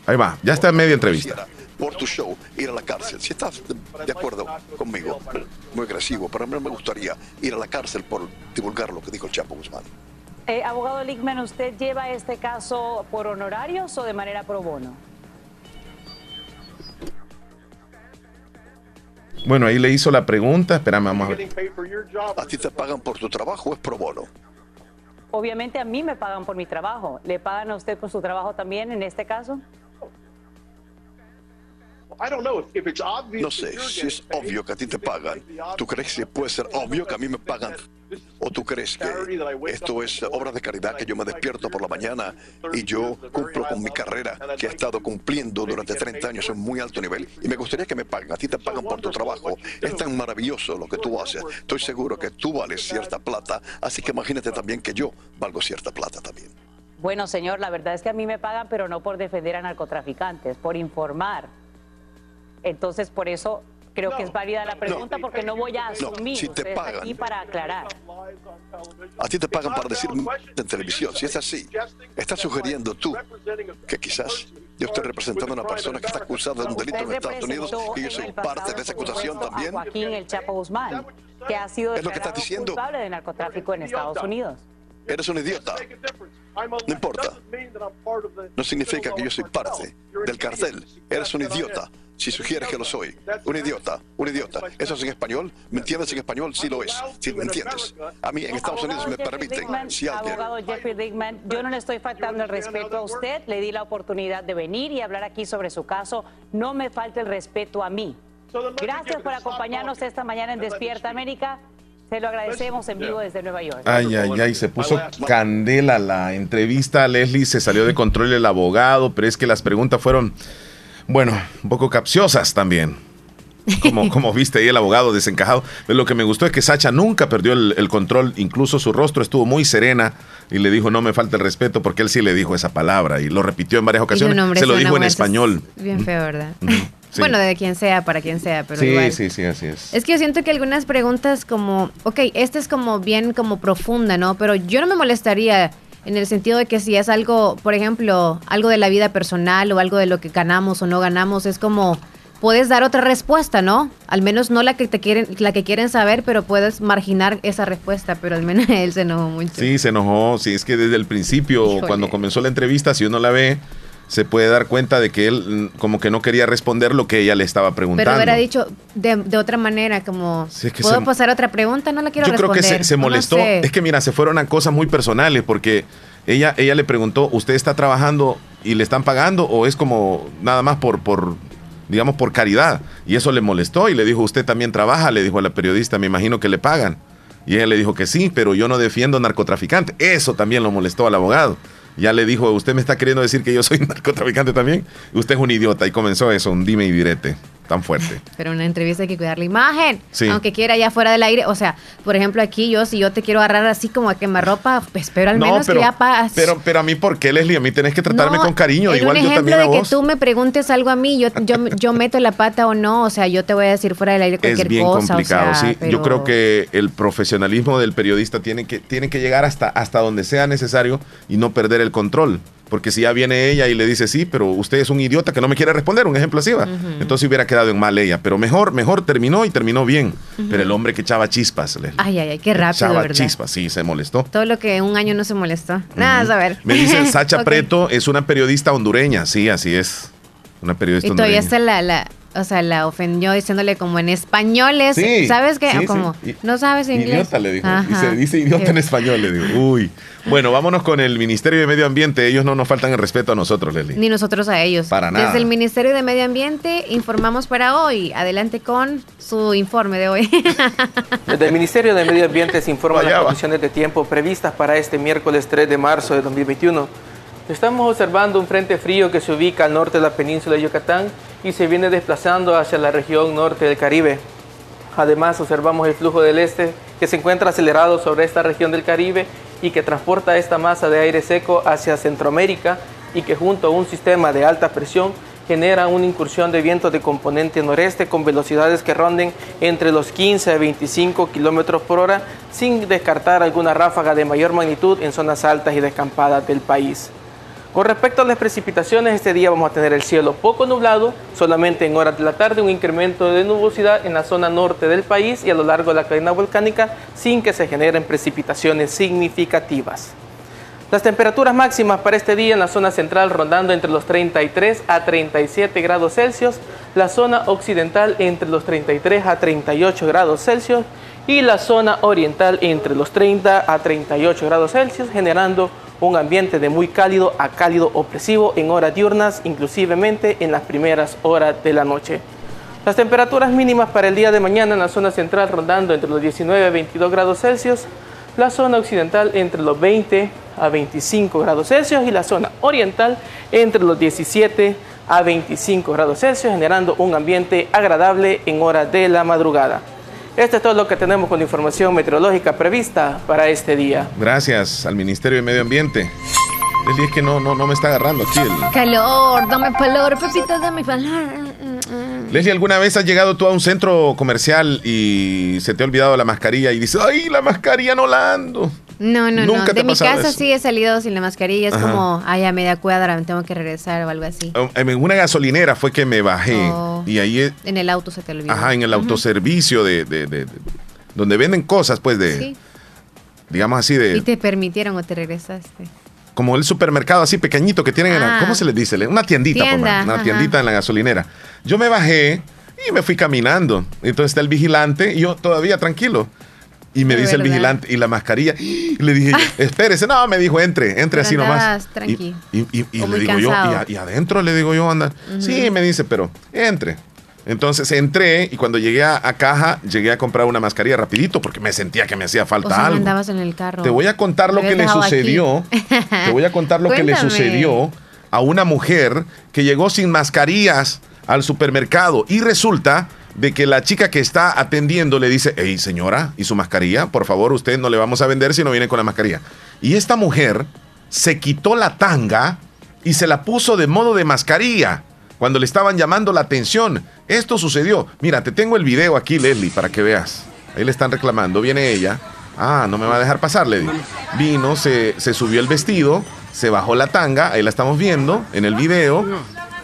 Ahí va, ya está en media entrevista por tu show ir a la cárcel. Si estás de acuerdo conmigo, muy agresivo, pero a mí me gustaría ir a la cárcel por divulgar lo que dijo el Chapo Guzmán. Eh, abogado Lickman, ¿usted lleva este caso por honorarios o de manera pro bono? Bueno, ahí le hizo la pregunta. Espérame, vamos a ver. ¿A ti te pagan por tu trabajo o es pro bono? Obviamente a mí me pagan por mi trabajo. ¿Le pagan a usted por su trabajo también en este caso? No sé si es obvio que a ti te pagan. ¿Tú crees que puede ser obvio que a mí me pagan? ¿O tú crees que esto es obra de caridad que yo me despierto por la mañana y yo cumplo con mi carrera que he estado cumpliendo durante 30 años en muy alto nivel y me gustaría que me paguen? A ti te pagan por tu trabajo. Es tan maravilloso lo que tú haces. Estoy seguro que tú vales cierta plata, así que imagínate también que yo valgo cierta plata también. Bueno, señor, la verdad es que a mí me pagan, pero no por defender a narcotraficantes, por informar entonces, por eso creo que es válida la pregunta porque no voy a asumir. si te pagan, aquí para aclarar. A ti te pagan para decir en televisión. Si es así, estás sugiriendo tú que quizás yo estoy representando a una persona que está acusada de un delito en Estados Unidos y yo soy parte de esa acusación también. Joaquín El Chapo Guzmán, que ha sido es lo que estás diciendo. culpable de narcotráfico en Estados Unidos. Eres un idiota. No importa. No significa que yo soy parte del cartel. Eres un idiota si sugieres que lo soy. Un idiota, un idiota. ¿Eso es en español? ¿Me entiendes en español? Sí lo es. Sí, me entiendes. A mí en Estados Unidos me permiten, si alguien... Abogado Jeffrey yo no le estoy faltando el respeto a usted. Le di la oportunidad de venir y hablar aquí sobre su caso. No me falte el respeto a mí. Gracias por acompañarnos esta mañana en Despierta América. Se lo agradecemos en vivo desde Nueva York. Ay, ay, ay, se puso candela la entrevista. Leslie se salió de control el abogado, pero es que las preguntas fueron, bueno, un poco capciosas también. Como, como viste ahí el abogado desencajado. Pero lo que me gustó es que Sacha nunca perdió el, control, incluso su rostro estuvo muy serena y le dijo no me falta el respeto porque él sí le dijo esa palabra y lo repitió en varias ocasiones. Se lo dijo en español. Bien feo, ¿verdad? Bueno, de quien sea, para quien sea, pero sí, Sí, sí, así es. Es que yo siento que algunas preguntas como, ok, esta es como bien como profunda, ¿no? Pero yo no me molestaría en el sentido de que si es algo, por ejemplo, algo de la vida personal o algo de lo que ganamos o no ganamos, es como puedes dar otra respuesta, ¿no? Al menos no la que te quieren, la que quieren saber, pero puedes marginar esa respuesta, pero al menos él se enojó mucho. Sí, se enojó, sí, es que desde el principio, cuando comenzó la entrevista, si uno la ve, se puede dar cuenta de que él mm, como que no quería responder lo que ella le estaba preguntando. Pero hubiera dicho de, otra manera, como, ¿puedo pasar otra pregunta? No la quiero responder. Yo creo que se, molestó. Es que mira, se fueron a cosas muy personales porque ella, ella le preguntó, ¿usted está trabajando y le están pagando o es como nada más por, por, digamos, por caridad? Y eso le molestó y le dijo, ¿usted también trabaja? Le dijo a la periodista, me imagino que le pagan. Y ella le dijo que sí, pero yo no defiendo narcotraficante. Eso también lo molestó al abogado ya le dijo, usted me está queriendo decir que yo soy narcotraficante también. Usted es un idiota y comenzó eso, un dime y direte tan fuerte. Pero en una entrevista hay que cuidar la imagen. Aunque quiera ya fuera del aire. O sea, por ejemplo, aquí yo, si yo te quiero agarrar así como a quemarropa, pues espero al menos pero, que ya paz. Pero, pero a mí, ¿por qué, Leslie? A mí tenés que tratarme con cariño. Igual un yo también a de que tú me preguntes algo a mí, yo, yo, yo meto la pata o no. O sea, yo te voy a decir fuera del aire cualquier cosa. Es bien complicado, sí. Yo creo que el profesionalismo del periodista tiene que, tiene que llegar hasta, hasta donde sea necesario y no perder el control. Porque si ya viene ella y le dice, sí, pero usted es un idiota que no me quiere responder, un ejemplo así va. Entonces hubiera quedado en mal ella. Pero mejor, mejor terminó y terminó bien. Pero el hombre que echaba chispas. Ay, ay, ay, qué rápido. Echaba chispas, sí, se molestó. Todo lo que un año no se molestó. Nada, a ver. Me dicen, Sacha Preto es una periodista hondureña. Sí, así es. Una periodista y todavía está la, la, o sea, la ofendió diciéndole como en español ¿sabes qué? como, no sabes inglés. Idiota le dijo. Y se dice idiota en español, le digo. Uy. Bueno, vámonos con el Ministerio de Medio Ambiente. Ellos no nos faltan el respeto a nosotros, Leslie. Ni nosotros a ellos. Para nada. Desde el Ministerio de Medio Ambiente informamos para hoy. Adelante con su informe de hoy. Desde el Ministerio de Medio Ambiente se informa las condiciones de tiempo previstas para este miércoles 3 de marzo de 2021. Estamos observando un frente frío que se ubica al norte de la península de Yucatán y se viene desplazando hacia la región norte del Caribe. Además, observamos el flujo del este que se encuentra acelerado sobre esta región del Caribe y que transporta esta masa de aire seco hacia Centroamérica y que junto a un sistema de alta presión genera una incursión de vientos de componente noreste con velocidades que ronden entre los 15 a 25 kilómetros por hora, sin descartar alguna ráfaga de mayor magnitud en zonas altas y descampadas del país. Con respecto a las precipitaciones, este día vamos a tener el cielo poco nublado, solamente en horas de la tarde un incremento de nubosidad en la zona norte del país y a lo largo de la cadena volcánica sin que se generen precipitaciones significativas. Las temperaturas máximas para este día en la zona central rondando entre los 33 a 37 grados Celsius, la zona occidental entre los 33 a 38 grados Celsius y la zona oriental entre los 30 a 38 grados Celsius, generando un ambiente de muy cálido a cálido opresivo en horas diurnas, inclusivemente en las primeras horas de la noche. Las temperaturas mínimas para el día de mañana en la zona central rondando entre los 19 a 22 grados Celsius, la zona occidental entre los 20 a 25 grados Celsius y la zona oriental entre los 17 a 25 grados Celsius, generando un ambiente agradable en horas de la madrugada. Esto es todo lo que tenemos con información meteorológica prevista para este día. Gracias al Ministerio de Medio Ambiente. Leslie, es que no, no, no me está agarrando aquí el... Calor, dame calor, Pepito, dame calor. Leslie, ¿alguna vez has llegado tú a un centro comercial y se te ha olvidado la mascarilla y dices, ay, la mascarilla no la ando? No, no, no. De mi casa sí he salido sin la mascarilla. Es como, ay, a media cuadra me tengo que regresar o algo así. Oh, en una gasolinera fue que me bajé. Oh. y ahí. En el auto se te olvidó. Ajá, en el autoservicio de, de, Donde venden cosas, pues de. Sí. Digamos así de. ¿Y te permitieron o te regresaste? Como el supermercado así pequeñito que tienen en la, ah. ¿Cómo se les dice? Una tiendita, pues, una tiendita en la gasolinera. Yo me bajé y me fui caminando. Entonces está el vigilante y yo todavía tranquilo. Y me dice el vigilante, ¿y la mascarilla? Y le dije, espérese, no, me dijo, entre, entre así nomás. Tranqui. Y, le digo yo, ¿y, adentro le digo yo, anda. Sí, me dice, pero entre. Entonces entré y cuando llegué a, caja, llegué a comprar una mascarilla rapidito porque me sentía que me hacía falta algo. andabas en el carro. Te voy a contar lo que le sucedió. te voy a contar lo que le sucedió a una mujer que llegó sin mascarillas al supermercado y resulta de que la chica que está atendiendo le dice, hey señora, ¿y su mascarilla? Por favor, usted no le vamos a vender si no viene con la mascarilla. Y esta mujer se quitó la tanga y se la puso de modo de mascarilla cuando le estaban llamando la atención. Esto sucedió. Mira, te tengo el video aquí, Leslie, para que veas. Ahí le están reclamando. Viene ella. Ah, no me va a dejar pasar, Leslie. Vino, se, se subió el vestido, se bajó la tanga, ahí la estamos viendo en el video.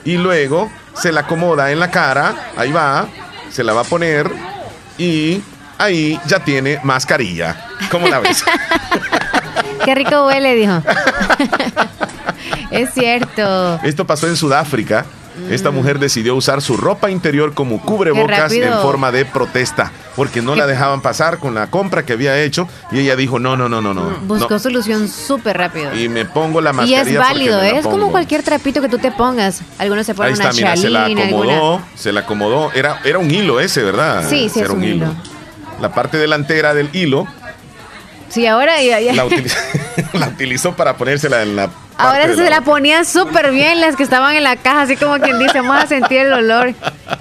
Y luego se la acomoda en la cara, ahí va, se la va a poner y ahí ya tiene mascarilla. ¿Cómo la ves? Qué rico huele, dijo. es cierto. Esto pasó en Sudáfrica. Esta mujer decidió usar su ropa interior como cubrebocas en forma de protesta, porque no la dejaban pasar con la compra que había hecho y ella dijo, no, no, no, no, no. Buscó solución súper rápido. Y me pongo la mascarilla. Y es válido, es como cualquier trapito que tú te pongas. Algunos se ponen Ahí está, mira, se la acomodó, se la acomodó. Era, era un hilo ese, ¿verdad? Sí, sí, era un, hilo. La parte delantera del hilo Sí, ahora ya, La, utilizó, para ponérsela en la. Ahora se la, ponían súper bien las que estaban en la caja, así como quien dice, vamos a sentir el olor.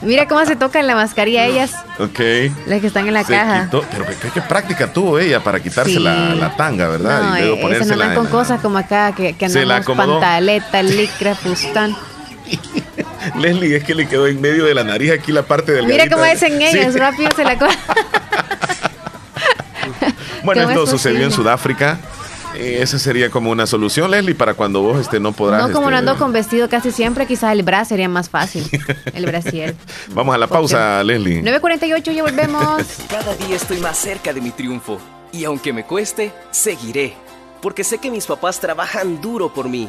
Mira cómo se tocan la mascarilla ellas. Ok. Las que están en la caja. pero qué, práctica tuvo ella para quitarse la, tanga, ¿verdad? y luego eh, ponérsela. No con cosas como acá que, que andamos pantaleta, licra, fustán. Leslie, es que le quedó en medio de la nariz aquí la parte del Mira cómo dicen ellas, rápido se la Bueno, esto sucedió en Sudáfrica. Eh, esa sería como una solución, Leslie, para cuando vos este, no podrás. No, como no este, ando con vestido casi siempre, quizás el bra sería más fácil. El brasier. Vamos a la pausa, Leslie. 9.48, ya volvemos. Cada día estoy más cerca de mi triunfo. Y aunque me cueste, seguiré. Porque sé que mis papás trabajan duro por mí.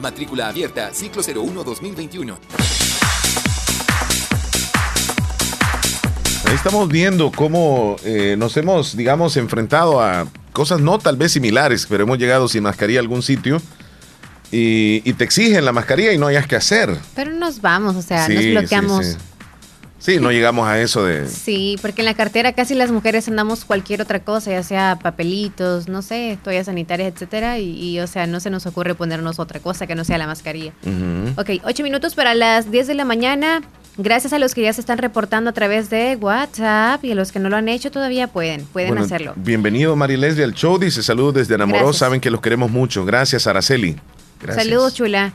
Matrícula abierta, ciclo 01-2021. Ahí estamos viendo cómo eh, nos hemos, digamos, enfrentado a cosas no tal vez similares, pero hemos llegado sin mascarilla a algún sitio y, te exigen la mascarilla y no hayas que hacer. Pero nos vamos, o sea, nos bloqueamos. Sí, no llegamos a eso de... Sí, porque en la cartera casi las mujeres andamos cualquier otra cosa, ya sea papelitos, no sé, toallas sanitarias, etcétera, y, o sea, no se nos ocurre ponernos otra cosa que no sea la mascarilla. Ok, ocho minutos para las 10 de la mañana. Gracias a los que ya se están reportando a través de WhatsApp y a los que no lo han hecho todavía pueden, pueden hacerlo. Bienvenido Marilesli al show, dice saludos desde Enamoros, saben que los queremos mucho. Gracias Araceli. Saludos chula.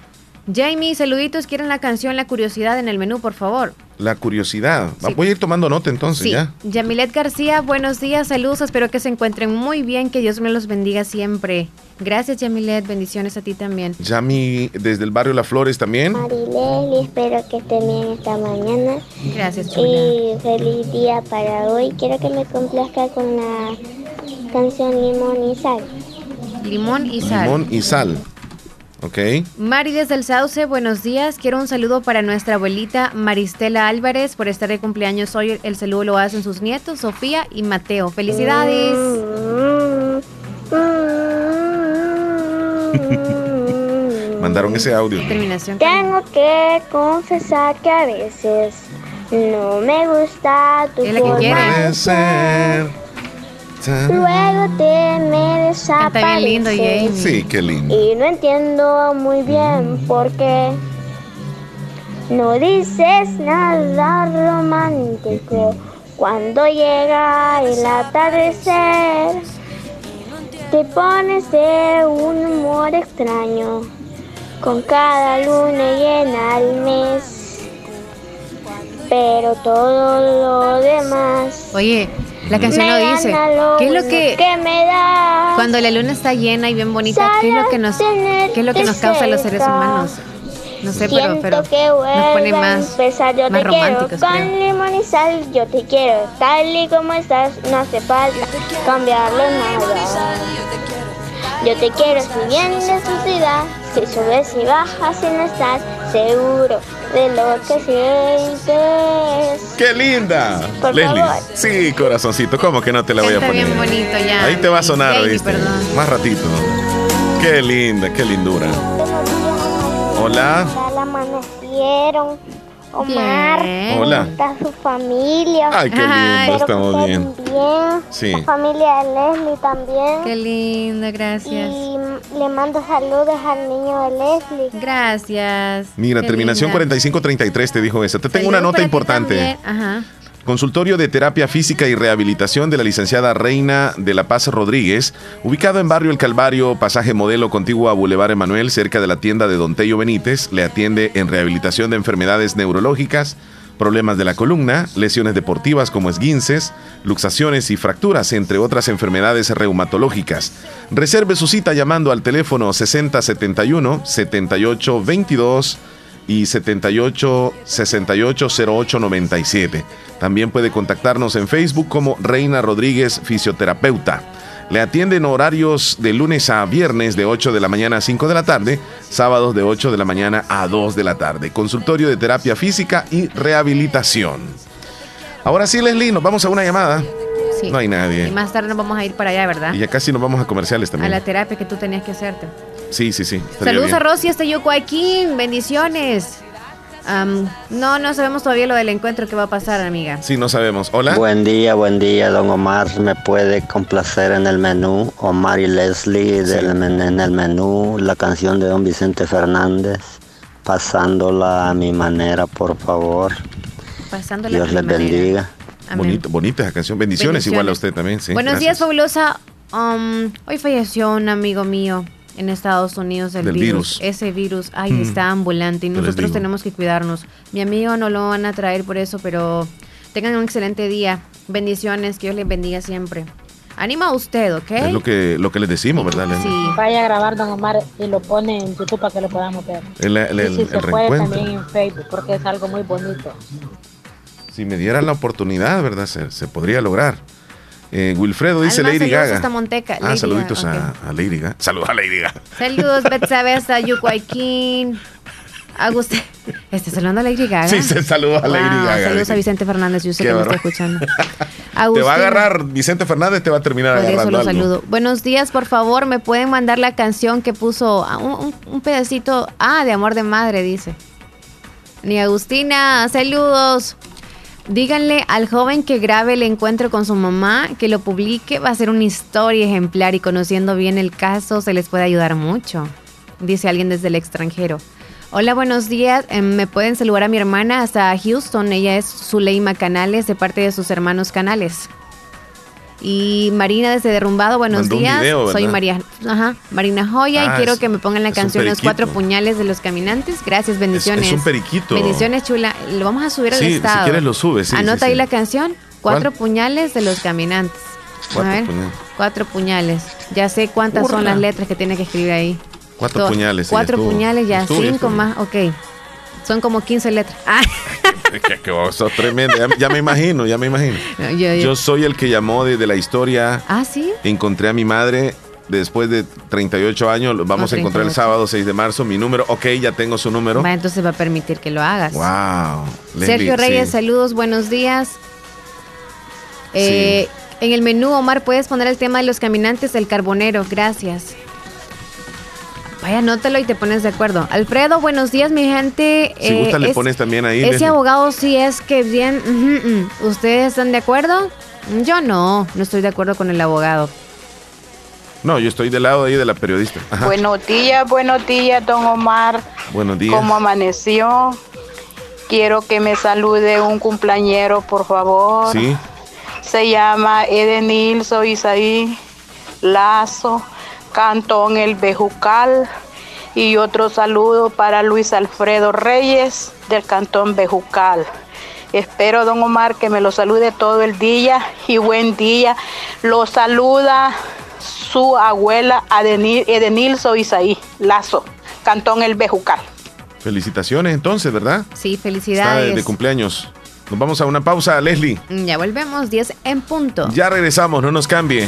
Jamie, saluditos, quieren la canción La Curiosidad en el menú, por favor. La curiosidad. Voy a ir tomando nota entonces sí. ya. Yamilet García, buenos días, saludos, espero que se encuentren muy bien, que Dios me los bendiga siempre. Gracias Yamilet, bendiciones a ti también. Yami, desde el barrio Las Flores también. Marileli, espero que estén bien esta mañana. Gracias, chula. Y feliz día para hoy. Quiero que me complazca con la canción Limón y Sal. Limón y Sal. Limón y Sal. Ok. Mari desde el Sauce, buenos días. Quiero un saludo para nuestra abuelita Maristela Álvarez por estar de cumpleaños hoy. El saludo lo hacen sus nietos, Sofía y Mateo. Felicidades. Mandaron ese audio. Terminación. Tengo que confesar que a veces no me gusta tu forma de ser. Luego te me desapareces. lindo, Jamie. Sí, qué lindo. Y no entiendo muy bien por qué no dices nada romántico cuando llega el atardecer. Te pones de un humor extraño con cada luna llena al mes. Pero todo lo demás. Oye, la canción lo dice. ¿Qué es lo que, me da? cuando la luna está llena y bien bonita, qué es lo que nos qué es lo que nos causa a los seres humanos? No sé, pero, pero nos pone más, empezar, yo más te quiero con limón y sal, yo te quiero tal y como estás, no hace falta cambiarlo nada. Yo te quiero si vienes de tu ciudad, si subes y bajas y no estás seguro de lo que sientes. ¡Qué linda! Por Leslie. favor. Sí, corazoncito, ¿cómo que no te la voy a Está poner? bien bonito ya. Ahí te va a sonar, ¿viste? perdón. Más ratito. Qué linda, qué lindura. Hola. Ya la amanecieron. Omar, Bien. Hola. está su familia. Ay, qué lindo, que estamos bien. bien. Sí. La familia de Leslie también. Qué lindo, gracias. Y le mando saludos al niño de Leslie. Gracias. Mira, Qué terminación linda. 4533 te dijo eso. Te tengo una Saludos nota importante. Ajá. Consultorio de Terapia Física y Rehabilitación de la licenciada Reina de la Paz Rodríguez, ubicado en Barrio El Calvario, pasaje modelo contiguo a Boulevard Emanuel, cerca de la tienda de Don Tello Benítez. Le atiende en rehabilitación de enfermedades neurológicas, problemas de la columna, lesiones deportivas como esguinces, luxaciones y fracturas, entre otras enfermedades reumatológicas. Reserve su cita llamando al teléfono 6071 7822 y 78 68 08 97. También puede contactarnos en Facebook como Reina Rodríguez Fisioterapeuta. Le atiende en horarios de lunes a viernes de 8 de la mañana a 5 de la tarde, sábados de 8 de la mañana a 2 de la tarde. Consultorio de terapia física y rehabilitación. Ahora sí, Leslie, nos vamos a una llamada. Sí. No hay Y nadie. más tarde nos vamos a ir para allá, ¿verdad? Y ya casi nos vamos a comerciales A también. la terapia que tú tenías que hacerte. Sí, sí, sí. Saludos bien. a Rosy hasta Yucuaquín, bendiciones. Am, no, no sabemos todavía lo del encuentro que va a pasar, amiga. Sí, no sabemos. Hola. Buen día, buen día, don Omar. ¿Me puede complacer en el menú? Omar y Leslie del men- en el menú, la canción de don Vicente Fernández, pasándola a mi manera, por favor. Pasándola Dios de les manera. bendiga. Bonito, bonita esa canción. Bendiciones, Bendiciones. igual a usted también. Sí, Buenos gracias. días, fabulosa. Um, hoy falleció un amigo mío en Estados Unidos Del virus. virus. Ese virus, ay, Mm. está ambulante y nosotros tenemos que cuidarnos. Mi amigo no lo van a traer por eso, pero tengan un excelente día. Bendiciones, que Dios les bendiga siempre. Anima a usted, ¿ok? Es lo que, lo que les decimos, ¿verdad? Leslie? Sí. Vaya a grabar Don Omar y lo pone en YouTube para que lo podamos ver. El, el- y si el se puede reencuentro. también en Facebook porque es algo muy bonito. Si me dieran la oportunidad, ¿verdad? Se, se podría lograr. Eh, Wilfredo dice Además, Lady saludos Gaga. hasta Monteca, Ah, Lady saluditos a, a Lady Gaga. Saludos a Lady Gaga. Saludos, Betsabe hasta Yucuayquín. Agustín. ¿Estás hablando a Lady Gaga? Sí, se saludos a Lady Wow, Gaga. Saludos a Vicente Fernández, yo sé Qué que me está escuchando. Te va a agarrar Vicente Fernández, te va a terminar agarrando eso lo saludo. Buenos días, por favor, me pueden mandar la canción que puso ah, un, pedacito, ah, de amor de madre, dice. Ni Agustina, saludos. Díganle al joven que grabe el encuentro con su mamá, que lo publique, va a ser una historia ejemplar y conociendo bien el caso se les puede ayudar mucho, dice alguien desde el extranjero. Hola, buenos días. Em, me pueden saludar a mi hermana hasta Houston. Ella es Zuleima Canales, de parte de sus hermanos Canales. Y Marina desde Derrumbado, buenos días. Soy María, ajá, Marina Joya y ah, quiero que me pongan la canción Los Cuatro Puñales de los Caminantes. Gracias, bendiciones. Es, un periquito. Bendiciones, chula. Lo vamos a subir al estado. Si quieres lo subes. Anota ahí la canción. Cuatro Puñales de los Caminantes. Cuatro puñales. Cuatro puñales. Ya sé cuántas son las letras que tiene que escribir ahí. Cuatro puñales. Cuatro puñales ya, cinco más, ok. Son como 15 letras. Ah. que, tremendo. Ya, me imagino, ya me imagino. Yo, soy el que llamó desde la historia. Ah, sí. Encontré a mi madre después de 38 años. Vamos a encontrar el sábado 6 de marzo. Mi número, ok, ya tengo su número. entonces va a permitir que lo hagas. Wow. Sergio Reyes, saludos, buenos días. Eh, en el menú, Omar, puedes poner el tema de los caminantes del carbonero. Gracias. Vaya, anótalo y te pones de acuerdo. Alfredo, buenos días, mi gente. Si gusta, le eh, pones también ahí. Ese abogado sí es que bien. ¿Ustedes están de acuerdo? Yo no, no estoy de acuerdo con el abogado. No, yo estoy del lado ahí de la periodista. Buenos días, buenos días, don Omar. Buenos días. ¿Cómo amaneció? Quiero que me salude un cumpleañero, por favor. Sí. Se llama Edenilso Isaí Lazo. Cantón El Bejucal y otro saludo para Luis Alfredo Reyes del Cantón Bejucal. Espero, don Omar, que me lo salude todo el día y buen día. Lo saluda su abuela Edenilso Isaí Lazo, Cantón El Bejucal. Felicitaciones entonces, ¿verdad? Sí, felicidades. de cumpleaños. Nos vamos a una pausa, Leslie. Ya volvemos, 10 en punto. Ya regresamos, no nos cambie.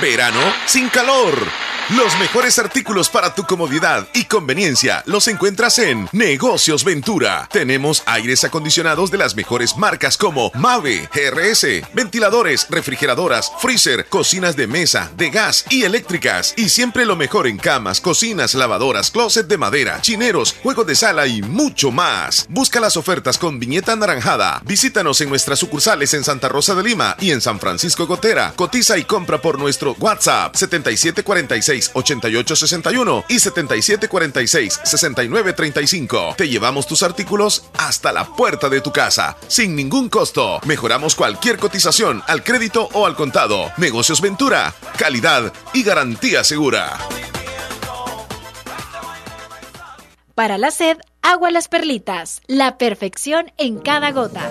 Verano sin calor. Los mejores artículos para tu comodidad y conveniencia los encuentras en Negocios Ventura. Tenemos aires acondicionados de las mejores marcas como Mave, GRS, ventiladores, refrigeradoras, freezer, cocinas de mesa, de gas y eléctricas. Y siempre lo mejor en camas, cocinas, lavadoras, closet de madera, chineros, juegos de sala y mucho más. Busca las ofertas con viñeta anaranjada. Visítanos en nuestras sucursales en Santa Rosa de Lima y en San Francisco Gotera. Cotiza y compra por nuestro WhatsApp 7746 8861 y 7746-6935. Te llevamos tus artículos hasta la puerta de tu casa, sin ningún costo. Mejoramos cualquier cotización al crédito o al contado. Negocios Ventura, calidad y garantía segura. Para la sed, agua las perlitas, la perfección en cada gota.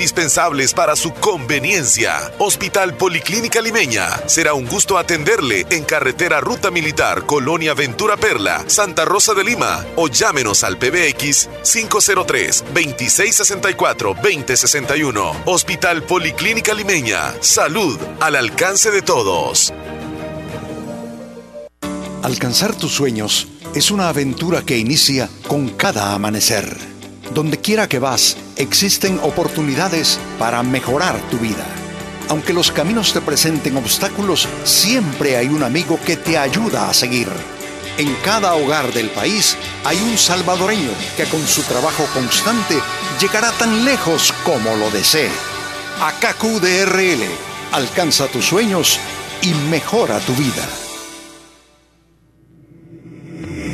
indispensables para su conveniencia. Hospital Policlínica Limeña. Será un gusto atenderle en carretera Ruta Militar, Colonia Ventura Perla, Santa Rosa de Lima o llámenos al PBX 503 2664 2061. Hospital Policlínica Limeña. Salud al alcance de todos. Alcanzar tus sueños es una aventura que inicia con cada amanecer. Donde quiera que vas, existen oportunidades para mejorar tu vida. Aunque los caminos te presenten obstáculos, siempre hay un amigo que te ayuda a seguir. En cada hogar del país hay un salvadoreño que con su trabajo constante llegará tan lejos como lo desee. AKQDRL, alcanza tus sueños y mejora tu vida.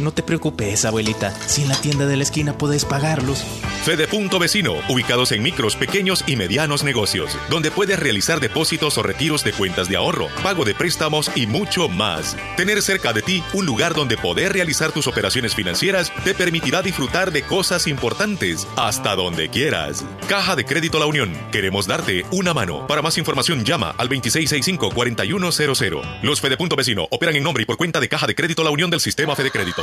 No te preocupes, abuelita. Si en la tienda de la esquina puedes pagarlos. Fede Punto Vecino, ubicados en micros, pequeños y medianos negocios, donde puedes realizar depósitos o retiros de cuentas de ahorro, pago de préstamos y mucho más. Tener cerca de ti un lugar donde poder realizar tus operaciones financieras te permitirá disfrutar de cosas importantes hasta donde quieras. Caja de Crédito La Unión, queremos darte una mano. Para más información llama al 2665-4100. Los Fede Punto Vecino operan en nombre y por cuenta de Caja de Crédito La Unión del Sistema Fede Crédito.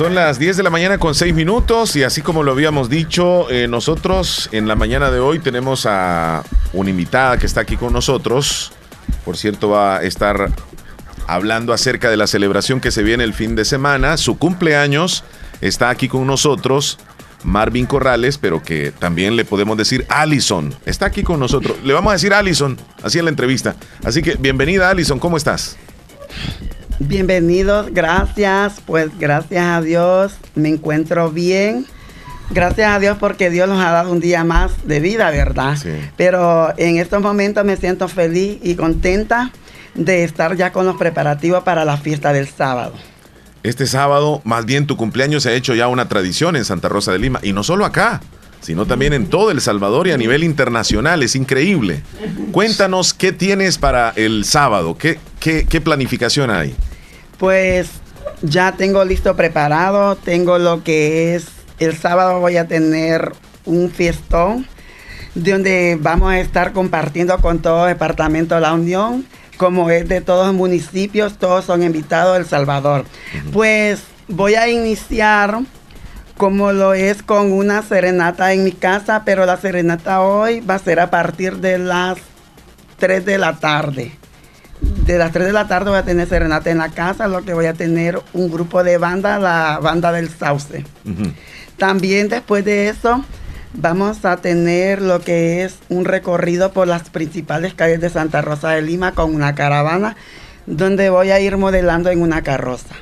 Son las 10 de la mañana con 6 minutos y así como lo habíamos dicho, eh, nosotros en la mañana de hoy tenemos a una invitada que está aquí con nosotros. Por cierto, va a estar hablando acerca de la celebración que se viene el fin de semana. Su cumpleaños está aquí con nosotros. Marvin Corrales, pero que también le podemos decir Allison. Está aquí con nosotros. Le vamos a decir Allison, así en la entrevista. Así que bienvenida Allison, ¿cómo estás? Bienvenidos, gracias, pues gracias a Dios me encuentro bien. Gracias a Dios porque Dios nos ha dado un día más de vida, ¿verdad? Sí. Pero en estos momentos me siento feliz y contenta de estar ya con los preparativos para la fiesta del sábado. este sábado, más bien tu cumpleaños se ha hecho ya una tradición en Santa Rosa de Lima. Y no solo acá, sino también en todo El Salvador y a nivel internacional. Es increíble. Cuéntanos qué tienes para el sábado, qué, qué, qué planificación hay. Pues ya tengo listo preparado, tengo lo que es, el sábado voy a tener un fiestón donde vamos a estar compartiendo con todo el departamento de la Unión, como es de todos los municipios, todos son invitados a El Salvador. Pues voy a iniciar como lo es con una serenata en mi casa, pero la serenata hoy va a ser a partir de las 3 de la tarde. De las 3 de la tarde voy a tener serenata en la casa, lo que voy a tener un grupo de banda, la banda del Sauce. También después de eso vamos a tener lo que es un recorrido por las principales calles de Santa Rosa de Lima con una caravana donde voy a ir modelando en una carroza.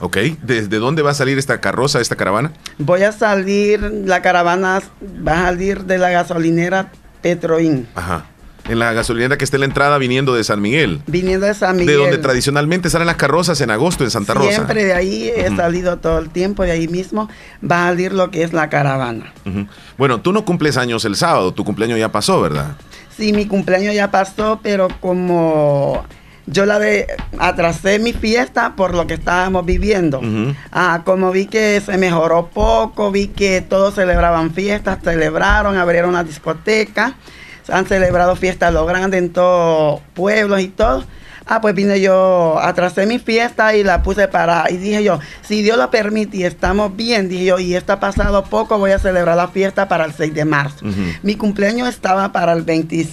Ok, ¿desde dónde va a salir esta carroza, esta caravana? Voy a salir, la caravana va a salir de la gasolinera Petroín. Ajá en la gasolinera que está en la entrada viniendo de San Miguel. Viniendo de San Miguel. De donde tradicionalmente salen las carrozas en agosto en Santa Rosa. Siempre de ahí he salido todo el tiempo, de ahí mismo va a salir lo que es la caravana. Bueno, tú no cumples años el sábado, tu cumpleaños ya pasó, ¿verdad? Sí, mi cumpleaños ya pasó, pero como yo la de atrasé mi fiesta por lo que estábamos viviendo. Ah, como vi que se mejoró poco, vi que todos celebraban fiestas, celebraron, abrieron la discoteca han celebrado fiestas lo grande en todos pueblos y todo. Ah, pues vine yo, atrasé mi fiesta y la puse para, y dije yo, si Dios lo permite y estamos bien, dije yo, y está pasado poco, voy a celebrar la fiesta para el 6 de marzo. Mi cumpleaños estaba para el, 20,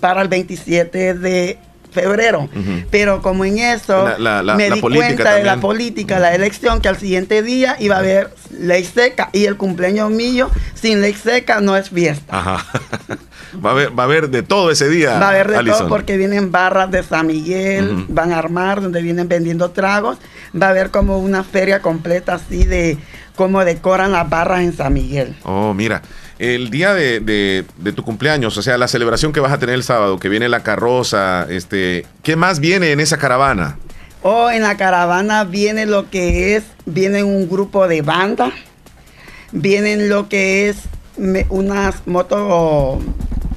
para el 27 de febrero. Pero como en eso me di cuenta de la política, la elección, que al siguiente día iba a haber ley seca y el cumpleaños mío sin ley seca no es fiesta. Ajá. va, a haber, va a haber de todo ese día. Va a haber de todo porque vienen barras de San Miguel, van a armar donde vienen vendiendo tragos. Va a haber como una feria completa así de cómo decoran las barras en San Miguel. Oh, mira el día de, tu cumpleaños, o sea, la celebración que vas a tener el sábado, que viene la carroza, este, ¿qué más viene en esa caravana? Oh, en la caravana viene lo que es, viene un grupo de banda, vienen lo que es unas motos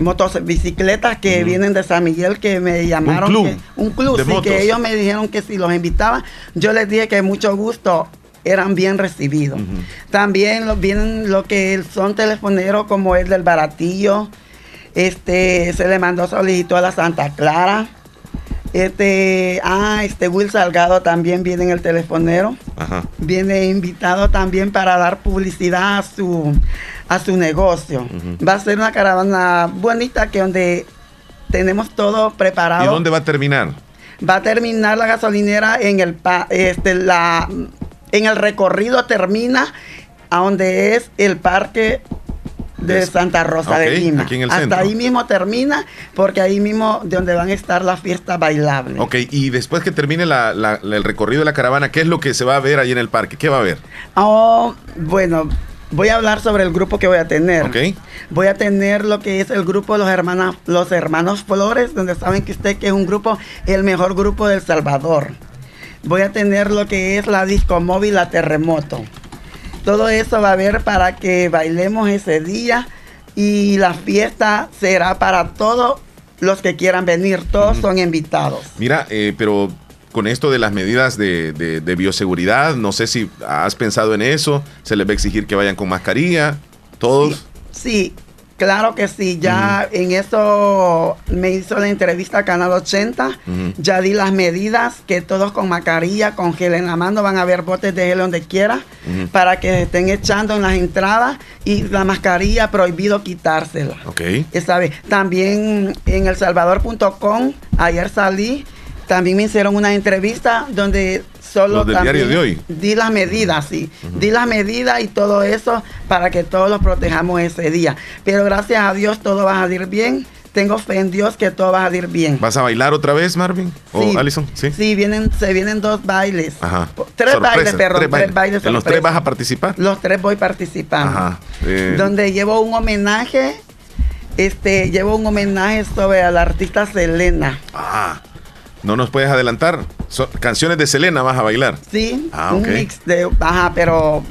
motos bicicletas que vienen de San Miguel que me llamaron un club, un club sí, que ellos me dijeron que si los invitaba yo les dije que mucho gusto eran bien recibidos. También vienen lo que son telefoneros como el del Baratillo. Este, se le mandó solicitud a la Santa Clara. Este, ah, este Will Salgado también viene en el telefonero. Viene invitado también para dar publicidad a su, a su negocio. Va a ser una caravana bonita que donde tenemos todo preparado. ¿Y dónde va a terminar? Va a terminar la gasolinera en el este, la en el recorrido termina a donde es el parque de Santa Rosa de Lima. Hasta ahí mismo termina, porque ahí mismo de donde van a estar las fiestas bailables. Ok, y después que termine el recorrido de la caravana, ¿qué es lo que se va a ver ahí en el parque? ¿Qué va a haber? Oh, bueno, voy a hablar sobre el grupo que voy a tener. Ok. Voy a tener lo que es el grupo de los hermanos, los hermanos Flores, donde saben que usted que es un grupo, el mejor grupo del Salvador voy a tener lo que es la disco móvil a terremoto. Todo eso va a haber para que bailemos ese día y la fiesta será para todos los que quieran venir, todos son invitados. Mira, eh, pero con esto de las medidas de, bioseguridad, no sé si has pensado en eso, se les va a exigir que vayan con mascarilla, todos. sí Claro que sí, ya en eso me hizo la entrevista a Canal 80, ya di las medidas, que todos con mascarilla, con gel en la mano, van a haber botes de gel donde quiera, para que estén echando en las entradas y la mascarilla prohibido quitársela. Ok. ¿Sabe? También en elsalvador.com, ayer salí, también me hicieron una entrevista donde solo del diario de hoy. di las medidas, sí, di las medidas y todo eso para que todos los protejamos ese día. Pero gracias a Dios todo va a salir bien. Tengo fe en Dios que todo va a salir bien. ¿Vas a bailar otra vez, Marvin? ¿O sí, Alison? Sí, sí vienen, se vienen dos bailes. Ajá. Tres bailes, perro. Tres, bailes. ¿En los tres vas a participar? Los tres voy participando. Ajá. Eh. Donde llevo un homenaje, este, llevo un homenaje sobre a la artista Selena. Ah. ¿No nos puedes adelantar canciones de Selena vas a bailar. Sí, ah, un mix de, ajá, pero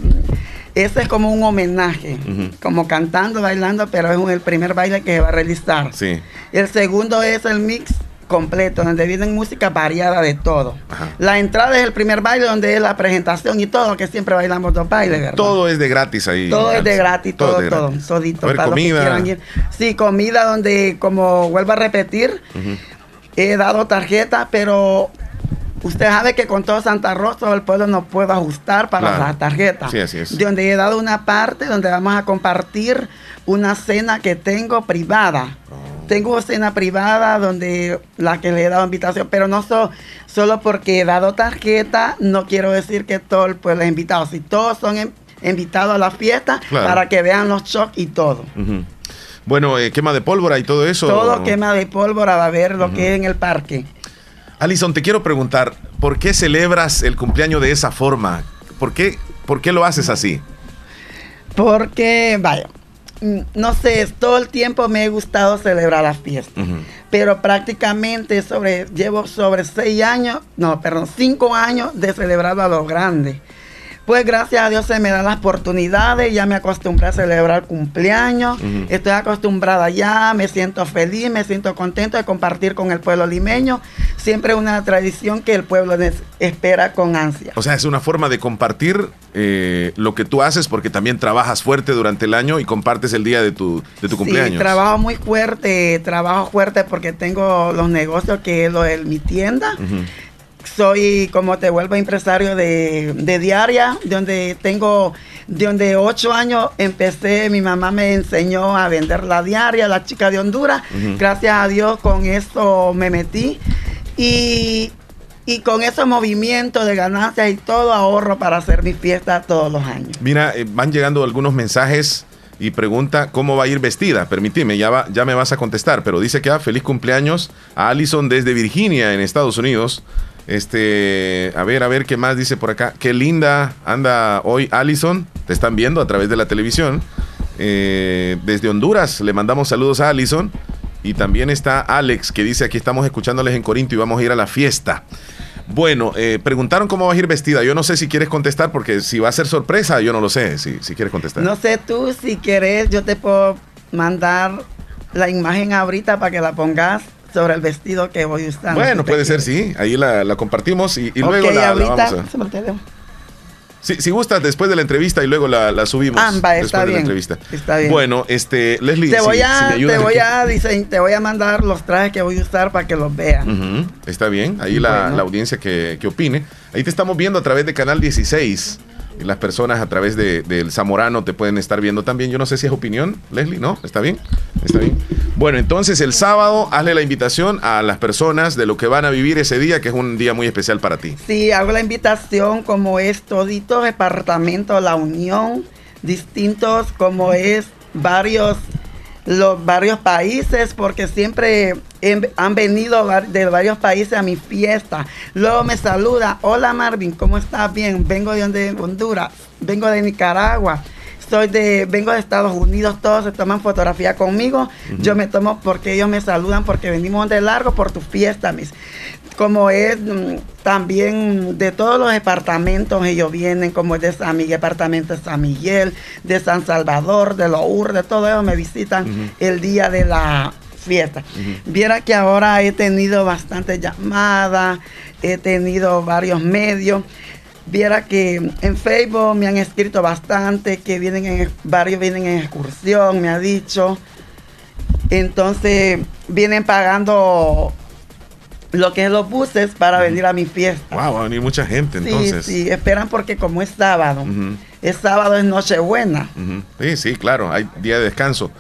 ese es como un homenaje, como cantando, bailando, pero es el primer baile que va a realizar. Sí. El segundo es el mix completo, donde vienen música variada de todo. La entrada es el primer baile, donde es la presentación y todo, que siempre bailamos dos bailes, ¿verdad? Todo es de gratis ahí. Todo es de gratis, todo, todo, todito. comida. Sí, comida donde, como vuelvo a repetir, he dado tarjeta, pero Usted sabe que con todo Santa Rosa el pueblo no puede ajustar para la tarjeta. Sí, así es. De donde he dado una parte donde vamos a compartir una cena que tengo privada. Oh. Tengo cena privada donde la que le he dado invitación, pero no solo porque he dado tarjeta, no quiero decir que todo el pueblo es invitado. Si todos son invitados a la fiesta para que vean los shocks y todo. Bueno, eh, quema de pólvora y todo eso. Todo quema de pólvora va a ver lo que es en el parque. Alison, te quiero preguntar, ¿por qué celebras el cumpleaños de esa forma? ¿Por qué, por qué lo haces así? Porque, vaya, mm, no sé, todo el tiempo me ha gustado celebrar las fiestas, pero prácticamente sobre, llevo sobre seis años, no, perdón, cinco años de celebrar a lo grande. Pues gracias a Dios se me dan las oportunidades, ya me acostumbré a celebrar cumpleaños, estoy acostumbrada ya, me siento feliz, me siento contento de compartir con el pueblo limeño, siempre una tradición que el pueblo espera con ansia. O sea, es una forma de compartir eh, lo que tú haces porque también trabajas fuerte durante el año y compartes el día de tu, de tu cumpleaños. Sí, trabajo muy fuerte, trabajo fuerte porque tengo los negocios que es lo de mi tienda soy, como te vuelvo, empresario de, diaria, donde tengo, de donde ocho años empecé, mi mamá me enseñó a vender la diaria, la chica de Honduras. Gracias a Dios con eso me metí. Y, con esos movimientos de ganancias y todo ahorro para hacer mi fiesta todos los años. Mira, eh, van llegando algunos mensajes y pregunta cómo va a ir vestida. Permitime, ya, va, ya me vas a contestar, pero dice que ah, feliz cumpleaños a Allison desde Virginia, en Estados Unidos. Este, a ver, a ver qué más dice por acá. Qué linda anda hoy Allison. Te están viendo a través de la televisión. Eh, desde Honduras le mandamos saludos a Allison. Y también está Alex que dice aquí estamos escuchándoles en Corinto y vamos a ir a la fiesta. Bueno, eh, preguntaron cómo vas a ir vestida. Yo no sé si quieres contestar porque si va a ser sorpresa, yo no lo sé. Si, si quieres contestar. No sé tú, si quieres, yo te puedo mandar la imagen ahorita para que la pongas sobre el vestido que voy usando. Bueno, puede ser, sí. Ahí la, compartimos y, luego la, vamos a... Si, si gustas, después de la entrevista y luego la, subimos. Ah, está después bien. De la entrevista. Está bien. Bueno, este, Leslie, te voy, a, te, voy a te voy a mandar los trajes que voy a usar para que los vean. Está bien. Ahí la, audiencia que, que opine. Ahí te estamos viendo a través de Canal 16 las personas a través de, del Zamorano te pueden estar viendo también. Yo no sé si es opinión, Leslie, ¿no? ¿Está bien? Está bien. Bueno, entonces el sábado hazle la invitación a las personas de lo que van a vivir ese día, que es un día muy especial para ti. Sí, hago la invitación como es todito departamento La Unión, distintos como es varios los varios países porque siempre han venido de varios países a mi fiesta. Luego me saluda, hola Marvin, ¿cómo estás? Bien, vengo de Honduras, vengo de Nicaragua. Soy de, vengo de Estados Unidos, todos se toman fotografía conmigo. Yo me tomo porque ellos me saludan porque venimos de largo por tu fiesta, mis como es mm, también de todos los departamentos, ellos vienen, como es de San Miguel, departamento de San Miguel, de San Salvador, de Lour, de todo eso me visitan el día de la fiesta. Viera que ahora he tenido bastantes llamadas, he tenido varios medios. Viera que en Facebook me han escrito bastante, que vienen en, varios vienen en excursión, me ha dicho. Entonces vienen pagando lo que es los buses para venir a mi fiesta. Wow, va a venir mucha gente entonces. Sí, sí, esperan porque como es sábado, es sábado, es Nochebuena. Sí, sí, claro, hay día de descanso.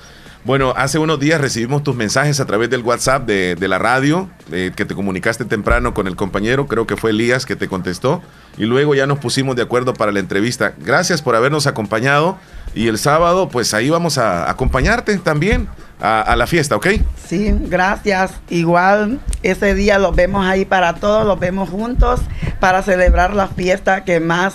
Bueno, hace unos días recibimos tus mensajes a través del WhatsApp de, la radio, que te comunicaste temprano con el compañero, creo que fue Elías que te contestó, y luego ya nos pusimos de acuerdo para la entrevista. Gracias por habernos acompañado y el sábado pues ahí vamos a acompañarte también a, la fiesta, ¿ok? Sí, gracias. Igual ese día los vemos ahí para todos, los vemos juntos para celebrar la fiesta que más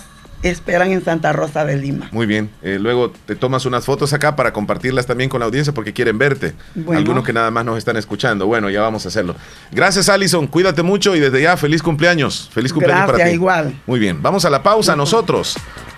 esperan en Santa Rosa de Lima. Muy bien. Eh, luego te tomas unas fotos acá para compartirlas también con la audiencia porque quieren verte. Algunos que nada más nos están escuchando. Bueno, ya vamos a hacerlo. Gracias, Alison. Cuídate mucho y desde ya, feliz cumpleaños. Feliz cumpleaños para ti. igual. Muy bien. Vamos a la pausa nosotros.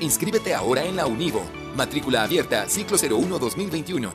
Inscríbete ahora en la Univo. Matrícula abierta, ciclo 01 2021.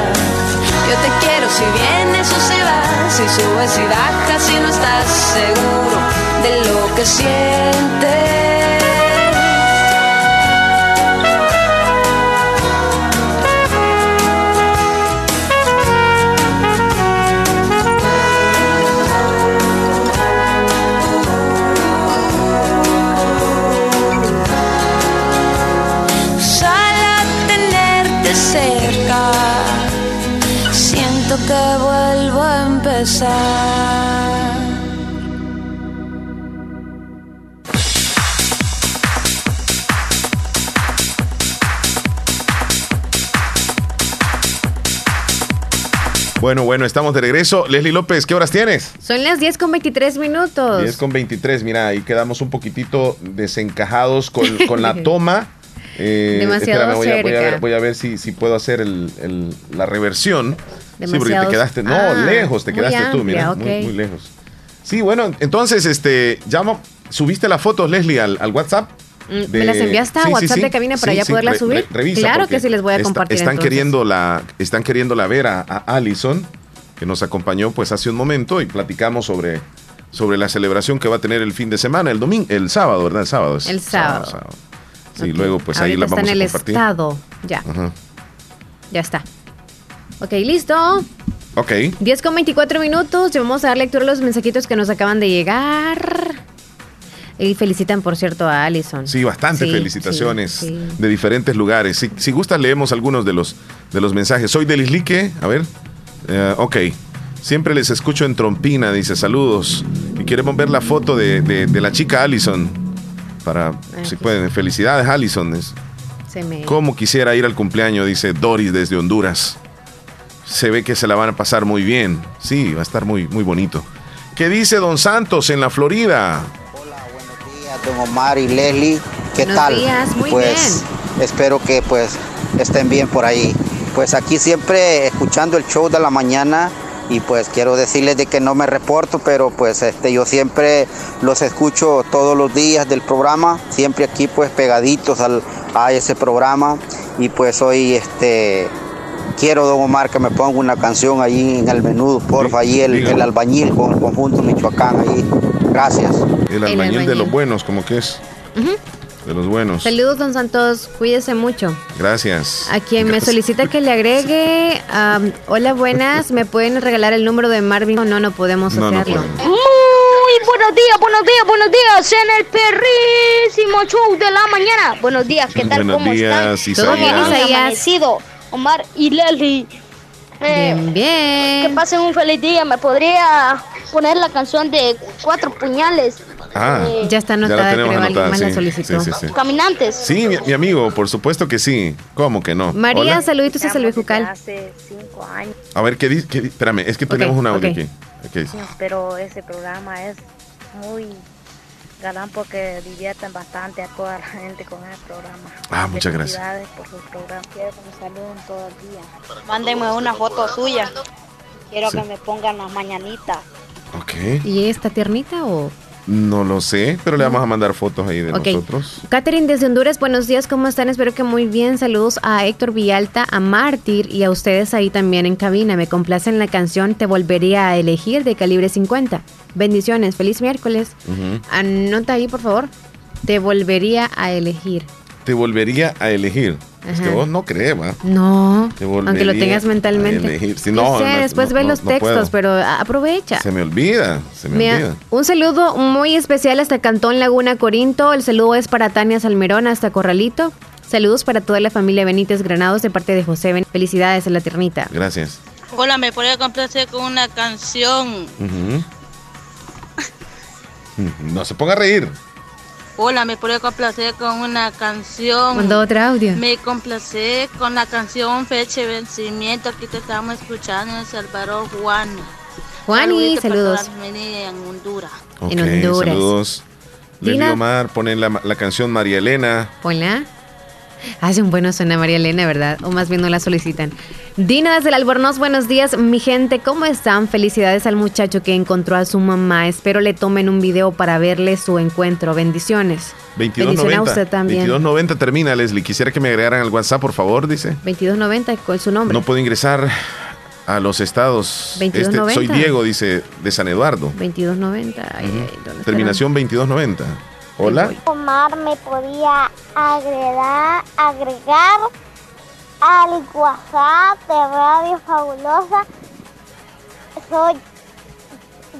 Si vienes o si vas, si subes y bajas, si no estás seguro de lo que sientes. Que vuelvo a empezar. Bueno, bueno, estamos de regreso. Leslie López, ¿qué horas tienes? Son las 10 con 23 minutos. 10 con 23, mira, ahí quedamos un poquitito desencajados con, con la toma. Eh, Demasiado voy, cerca. A, voy, a, ver, voy a ver si, si puedo hacer el, el, la reversión. Sí, porque te quedaste, no, Ah, lejos te quedaste tú, mira, amplia, muy, muy lejos. Sí, bueno, entonces, este, llamo, subiste las fotos, Leslie, al, al WhatsApp. Mm, de- ¿Me las enviaste a Sí, WhatsApp sí. de cabina para Sí, ya poderlas re- subir? re- revisa, claro que sí les voy a está- compartir. están entonces. queriendo la, están queriéndola ver a, a Allison, que nos acompañó pues hace un momento y platicamos sobre, sobre la celebración que va a tener el fin de semana, el domingo, el sábado, ¿verdad? El sábado. es- El sábado. Sí, luego pues ahí la está vamos en a el compartir. estado. Ya, Ajá. ya está. Ok, listo. Ok. 10 con 24 minutos. Ya vamos a dar lectura a los mensajitos que nos acaban de llegar. Y felicitan, por cierto, a Allison. Sí, bastantes Sí, felicitaciones sí, sí. de diferentes lugares. Si, si gustas, leemos algunos de los, de los mensajes. Soy del Islique, a ver. Eh, ok. Siempre les escucho en trompina, dice saludos. Y queremos ver la foto de, de- de la chica Allison. Para, si pueden, felicidades Allison. Me... ¿Cómo quisiera ir al cumpleaños? Dice Doris desde Honduras. Se ve que se la van a pasar muy bien. Sí, va a estar muy, muy bonito. ¿Qué dice Don Santos en la Florida? Don Omar y Leslie, ¿qué Buenos tal? días, muy pues espero que pues estén bien por ahí. Pues aquí siempre escuchando el show de la mañana y pues quiero decirles de que no me reporto, pero pues este yo siempre los escucho todos los días del programa, siempre aquí pues pegaditos al, a ese programa y pues hoy este quiero Don Omar que me ponga una canción ahí en el menú, porfa, ahí el, el albañil con el conjunto Michoacán ahí. Gracias. El albañil de los buenos, como que es. De los buenos. Saludos, don Santos. Cuídese mucho. Gracias. A quien me solicita que le agregue. am, hola, buenas. ¿Me pueden regalar el número de Marvin? No, no podemos No, no hacerlo. podemos. Muy buenos días, buenos días, buenos días en el perrísimo show de la mañana. Buenos días, ¿qué tal? Buenos ¿Cómo días, están? Isaías. ¿Cómo han Isaías. Omar y Leslie. Eh, Bien, bien. Que pasen un feliz día. ¿Me podría poner la canción de Cuatro Puñales? Ah, Eh, Ya está la anotada, tenemos creo, alguien anotada, más la sí, solicitó. sí, sí, sí. Caminantes. Sí, mi, mi amigo, por supuesto que sí. ¿Cómo que no? María, Hola. saluditos a Salvejucal. Hace cinco años, A ver, ¿qué dice? Espérame, es que tenemos un audio ok. aquí. Ok. pero ese programa es muy galán porque divierten bastante a toda la gente con el programa. Ah, muchas gracias. Por su programa. Quiero que me saluden todo el día. Mándenme una foto suya. Quiero Sí. que me pongan las mañanitas. Ok. ¿Y esta tiernita o...? No lo sé, pero le vamos a mandar fotos ahí de Ok. nosotros. Catherine desde Honduras, buenos días, ¿cómo están? Espero que muy bien. Saludos a Héctor Villalta, a Mártir y a ustedes ahí también en cabina. Me complacen la canción Te volvería a elegir de calibre 50. Bendiciones, feliz miércoles. Anota ahí, por favor. Te volvería a elegir. Te volvería a elegir. Es que vos no crees, ¿va? No, Te aunque lo tengas a mentalmente. elegir. Sí, Yo no, sé, no, después no, ve no, los no textos, puedo. pero a- aprovecha. Se me olvida, se me Mira, olvida. un saludo muy especial hasta Cantón Laguna Corinto. El saludo es para Tania Salmerón hasta Corralito. Saludos para toda la familia Benítez Granados de parte de José Ben. Felicidades a la tiernita. Gracias. Hola, ¿me podría complacer con una canción? Ujú. No se ponga a reír. Hola, ¿me podría complacer con una canción? Mandó otro audio. Me complacé con la canción Fecha de Vencimiento que te estamos escuchando en Salvador Juan. Juani, saludos. en Honduras. Ok, En Honduras. Saludos. Dina. Omar, ponen la, la canción María Elena. Hola. Hace un bueno suena María Elena, ¿verdad? O más bien no la solicitan. Dina desde el Albornoz, buenos días, mi gente, ¿cómo están? Felicidades al muchacho que encontró a su mamá. Espero le tomen un video para verle su encuentro. Bendiciones. 2290. a usted también. 2290 termina, Leslie. Quisiera que me agregaran al WhatsApp, por favor, dice. 2290, ¿cuál es su nombre? No puedo ingresar a los estados. 2290. Este, soy Diego, dice, de San Eduardo. 2290. Ay, ay, ¿dónde Terminación 2290. Hola. Omar me podía agregar, agregar al WhatsApp de Radio Fabulosa. Soy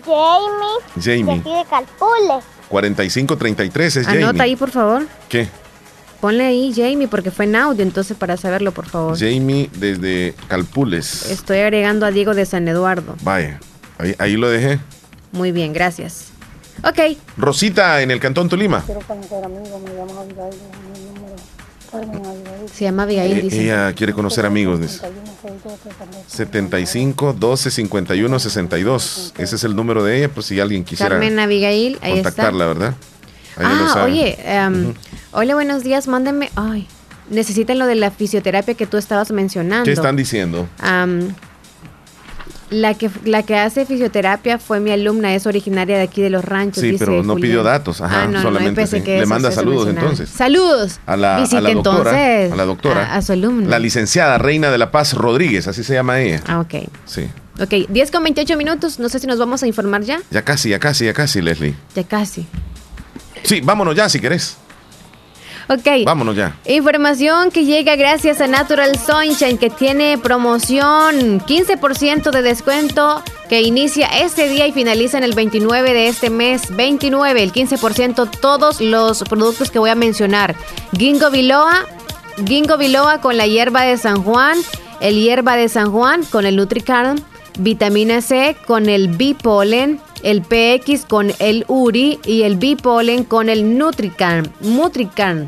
Jamie, Jamie. de aquí de Calpule. 4533 es Jamie. Anota ahí, por favor. ¿Qué? Ponle ahí Jamie porque fue en audio, entonces para saberlo, por favor. Jamie desde Calpules. Estoy agregando a Diego de San Eduardo. Vaya, ahí, ahí lo dejé. Muy bien, gracias. Ok, Rosita en el Cantón Tolima. Quiero conocer amigos, me llamo Abigail, mi número. Carmen Abigail. se llama Abigail, Eh, dice. ella quiere conocer amigos. dice. 75 12 51 62. Ese es el número de ella, pues si alguien quisiera Carmen Abigail, ahí está. contactarla, ¿verdad? Ahí Ah, oye, em, hola, buenos días, mándenme. Ay, necesitan lo de la fisioterapia que tú estabas mencionando. ¿Qué están diciendo? Am, la que la que hace fisioterapia fue mi alumna, es originaria de aquí de los ranchos. Sí, dice pero no Julián. pidió datos, ajá, Ah, no, no, solamente pensé sí. que Le eso- manda eso saludos, entonces. Saludos. A la, a la doctora, entonces a la doctora, a, a su alumna. la licenciada Reina de la Paz Rodríguez, así se llama ella. Ah, ok. Sí. Ok, 10 con 28 minutos. No sé si nos vamos a informar ya. Ya casi, ya casi, ya casi, Leslie. Ya casi. Sí, vámonos ya si querés. Ok. Vámonos ya. Información que llega gracias a Natural Sunshine que tiene promoción 15% de descuento que inicia este día y finaliza en el 29 de este mes. 29, el 15% todos los productos que voy a mencionar. Ginkgo Biloa, Ginkgo Biloa con la hierba de San Juan, el hierba de San Juan con el Nutricarm, vitamina C con el Bipolen, el PX con el Uri y el Bipolen con el Nutricarm. Nutricarm.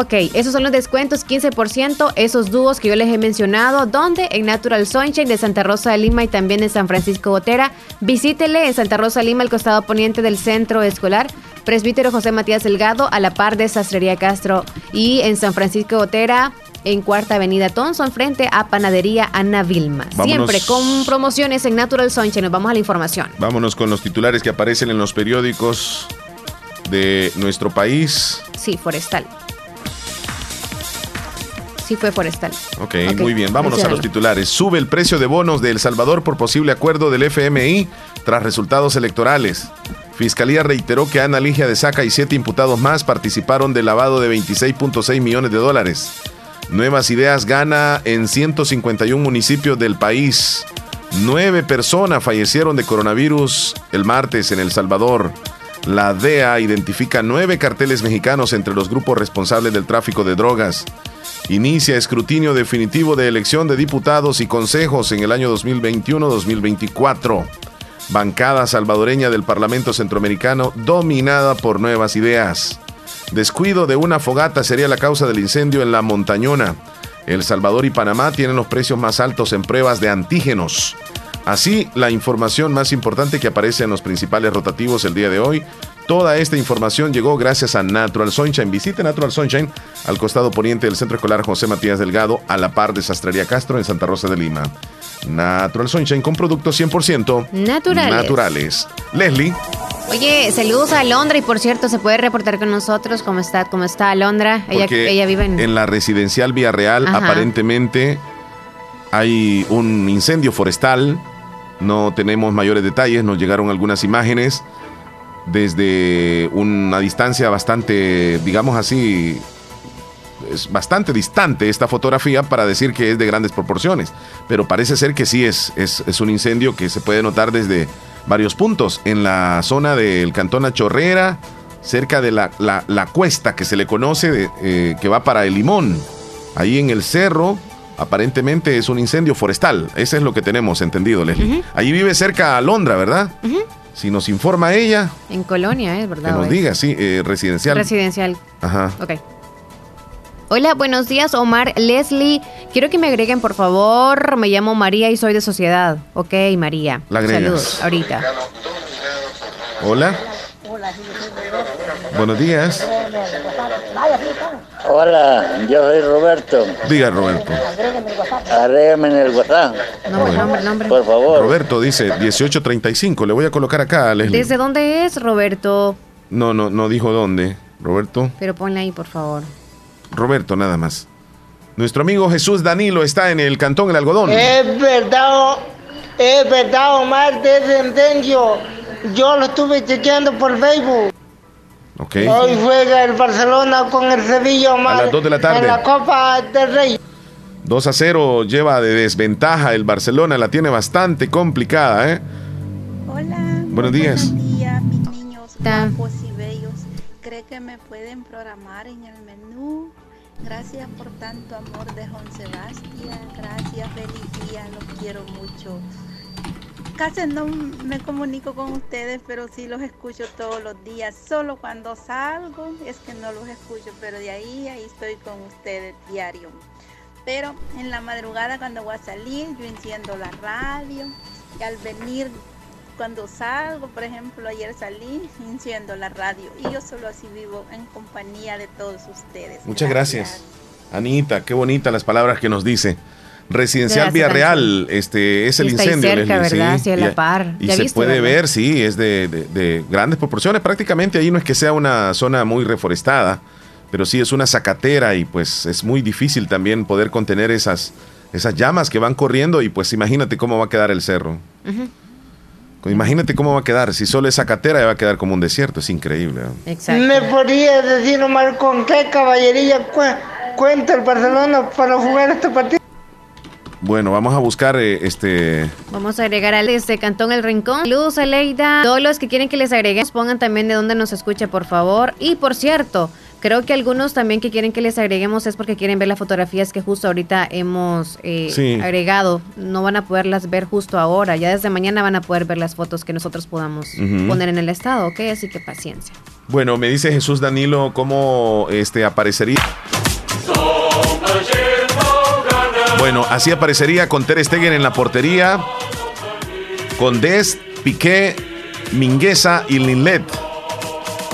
Ok, esos son los descuentos, 15%, esos dúos que yo les he mencionado, donde en Natural Sunshine de Santa Rosa de Lima y también en San Francisco Gotera. Visítele en Santa Rosa de Lima, al costado poniente del centro escolar, Presbítero José Matías Delgado, a la par de Sastrería Castro. Y en San Francisco Gotera, en Cuarta Avenida Thompson, frente a Panadería Ana Vilma. Vámonos. Siempre con promociones en Natural Sunshine. Nos vamos a la información. Vámonos con los titulares que aparecen en los periódicos de nuestro país. Sí, forestal. Sí, fue forestal. Ok, Ok, muy bien. Vámonos a los titulares. Sube el precio de bonos de El Salvador por posible acuerdo del FMI tras resultados electorales. Fiscalía reiteró que Ana Ligia de Saca y siete imputados más participaron del lavado de 26.6 millones de dólares. Nuevas Ideas gana en 151 municipios del país. Nueve personas fallecieron de coronavirus el martes en El Salvador. La DEA identifica nueve carteles mexicanos entre los grupos responsables del tráfico de drogas. Inicia escrutinio definitivo de elección de diputados y consejos en el año 2021-2024. Bancada salvadoreña del Parlamento Centroamericano dominada por nuevas ideas. Descuido de una fogata sería la causa del incendio en la Montañona. El Salvador y Panamá tienen los precios más altos en pruebas de antígenos. Así, la información más importante que aparece en los principales rotativos el día de hoy. Toda esta información llegó gracias a Natural Sunshine. Visite Natural Sunshine al costado poniente del Centro Escolar José Matías Delgado, a la par de Sastrería Castro en Santa Rosa de Lima. Natural Sunshine con productos 100% Naturales. naturales. Leslie, Oye, saludos a Alondra y por cierto, se puede reportar con nosotros cómo está, cómo está Alondra. Ella, vive en... la residencial Villarreal Ajá. aparentemente hay un incendio forestal. No tenemos mayores detalles, nos llegaron algunas imágenes desde una distancia bastante, digamos así, es bastante distante esta fotografía para decir que es de grandes proporciones, pero parece ser que sí es, es, un incendio que se puede notar desde varios puntos, en la zona del Cantón Achorrera, cerca de la, la- cuesta que se le conoce, eh, que va para el Limón, ahí en el cerro. Aparentemente es un incendio forestal. Ese es lo que tenemos entendido, Leslie. Allí vive cerca a Londra, ¿verdad? Ujú. Si nos informa ella, En Colonia, ¿es que verdad? nos ¿o diga, es? sí, eh, residencial. Residencial. Ajá. Ok. Hola, buenos días, Omar, Leslie. Quiero que me agreguen, por favor. Me llamo María y soy de Sociedad. Ok, María. La agregas. Saludos, ahorita. Hola. Hola, Buenos días. Hola, yo soy Roberto. Diga, Roberto. Agrégame en el WhatsApp. Nombre, nombre, nombre. Por favor. Roberto dice 1835. Le voy a colocar acá a Leslie. ¿Desde dónde es, Roberto? No, no, no dijo dónde. Roberto. Pero ponle ahí, por favor. Roberto, nada más. Nuestro amigo Jesús Danilo está en el Cantón El Algodón. Es verdad, es verdad, Omar de Centencio. Yo lo estuve chequeando por Facebook. Ok. Hoy juega el Barcelona con el Sevilla, Omar. A las dos de la tarde. En la Copa del Rey. 2 a 0 lleva de desventaja el Barcelona. La tiene bastante complicada, ¿eh? Hola. Buenos días. Buenos días, mis niños guapos y bellos. ¿Cree que me pueden programar en el menú? Gracias por tanto amor de Juan Sebastián. Gracias, feliz día. Los quiero mucho. Casi no me comunico con ustedes, pero sí los escucho todos los días. Solo cuando salgo es que no los escucho, pero de ahí, ahí estoy con ustedes diario. Pero en la madrugada cuando voy a salir, yo enciendo la radio y al venir cuando salgo, por ejemplo, ayer salí, enciendo la radio y yo solo así vivo en compañía de todos ustedes. Muchas gracias. Anita, qué bonitas las palabras que nos dice. Residencial Villarreal, este es el Está ahí incendio. cerca, Leslie, ¿verdad? sí. Sí, a la Y- par. Y Ya se viste, puede ¿verdad? ver, sí, es de, de- de grandes proporciones. Prácticamente ahí no es que sea una zona muy reforestada, pero sí es una zacatera y pues es muy difícil también poder contener esas, esas llamas que van corriendo y pues imagínate cómo va a quedar el cerro. Imagínate cómo va a quedar. Si solo es zacatera, va a quedar como un desierto. Es increíble. ¿Me podría decir, Omar, con qué caballería cu- cuenta el Barcelona para jugar este partido? Bueno, vamos a buscar eh, este. Vamos a agregar al este Cantón El Rincón. Luz, Aleida. Todos los que quieren que les agreguemos, pongan también de dónde nos escucha, por favor. Y por cierto, creo que algunos también que quieren que les agreguemos es porque quieren ver las fotografías que justo ahorita hemos eh, Sí. agregado. No van a poderlas ver justo ahora. Ya desde mañana van a poder ver las fotos que nosotros podamos poner en el estado, ¿ok? Así que paciencia. Bueno, me dice Jesús Danilo cómo este aparecería. Bueno, así aparecería con Ter Stegen en la portería, con Dest, Piqué, Mingueza y Linlet.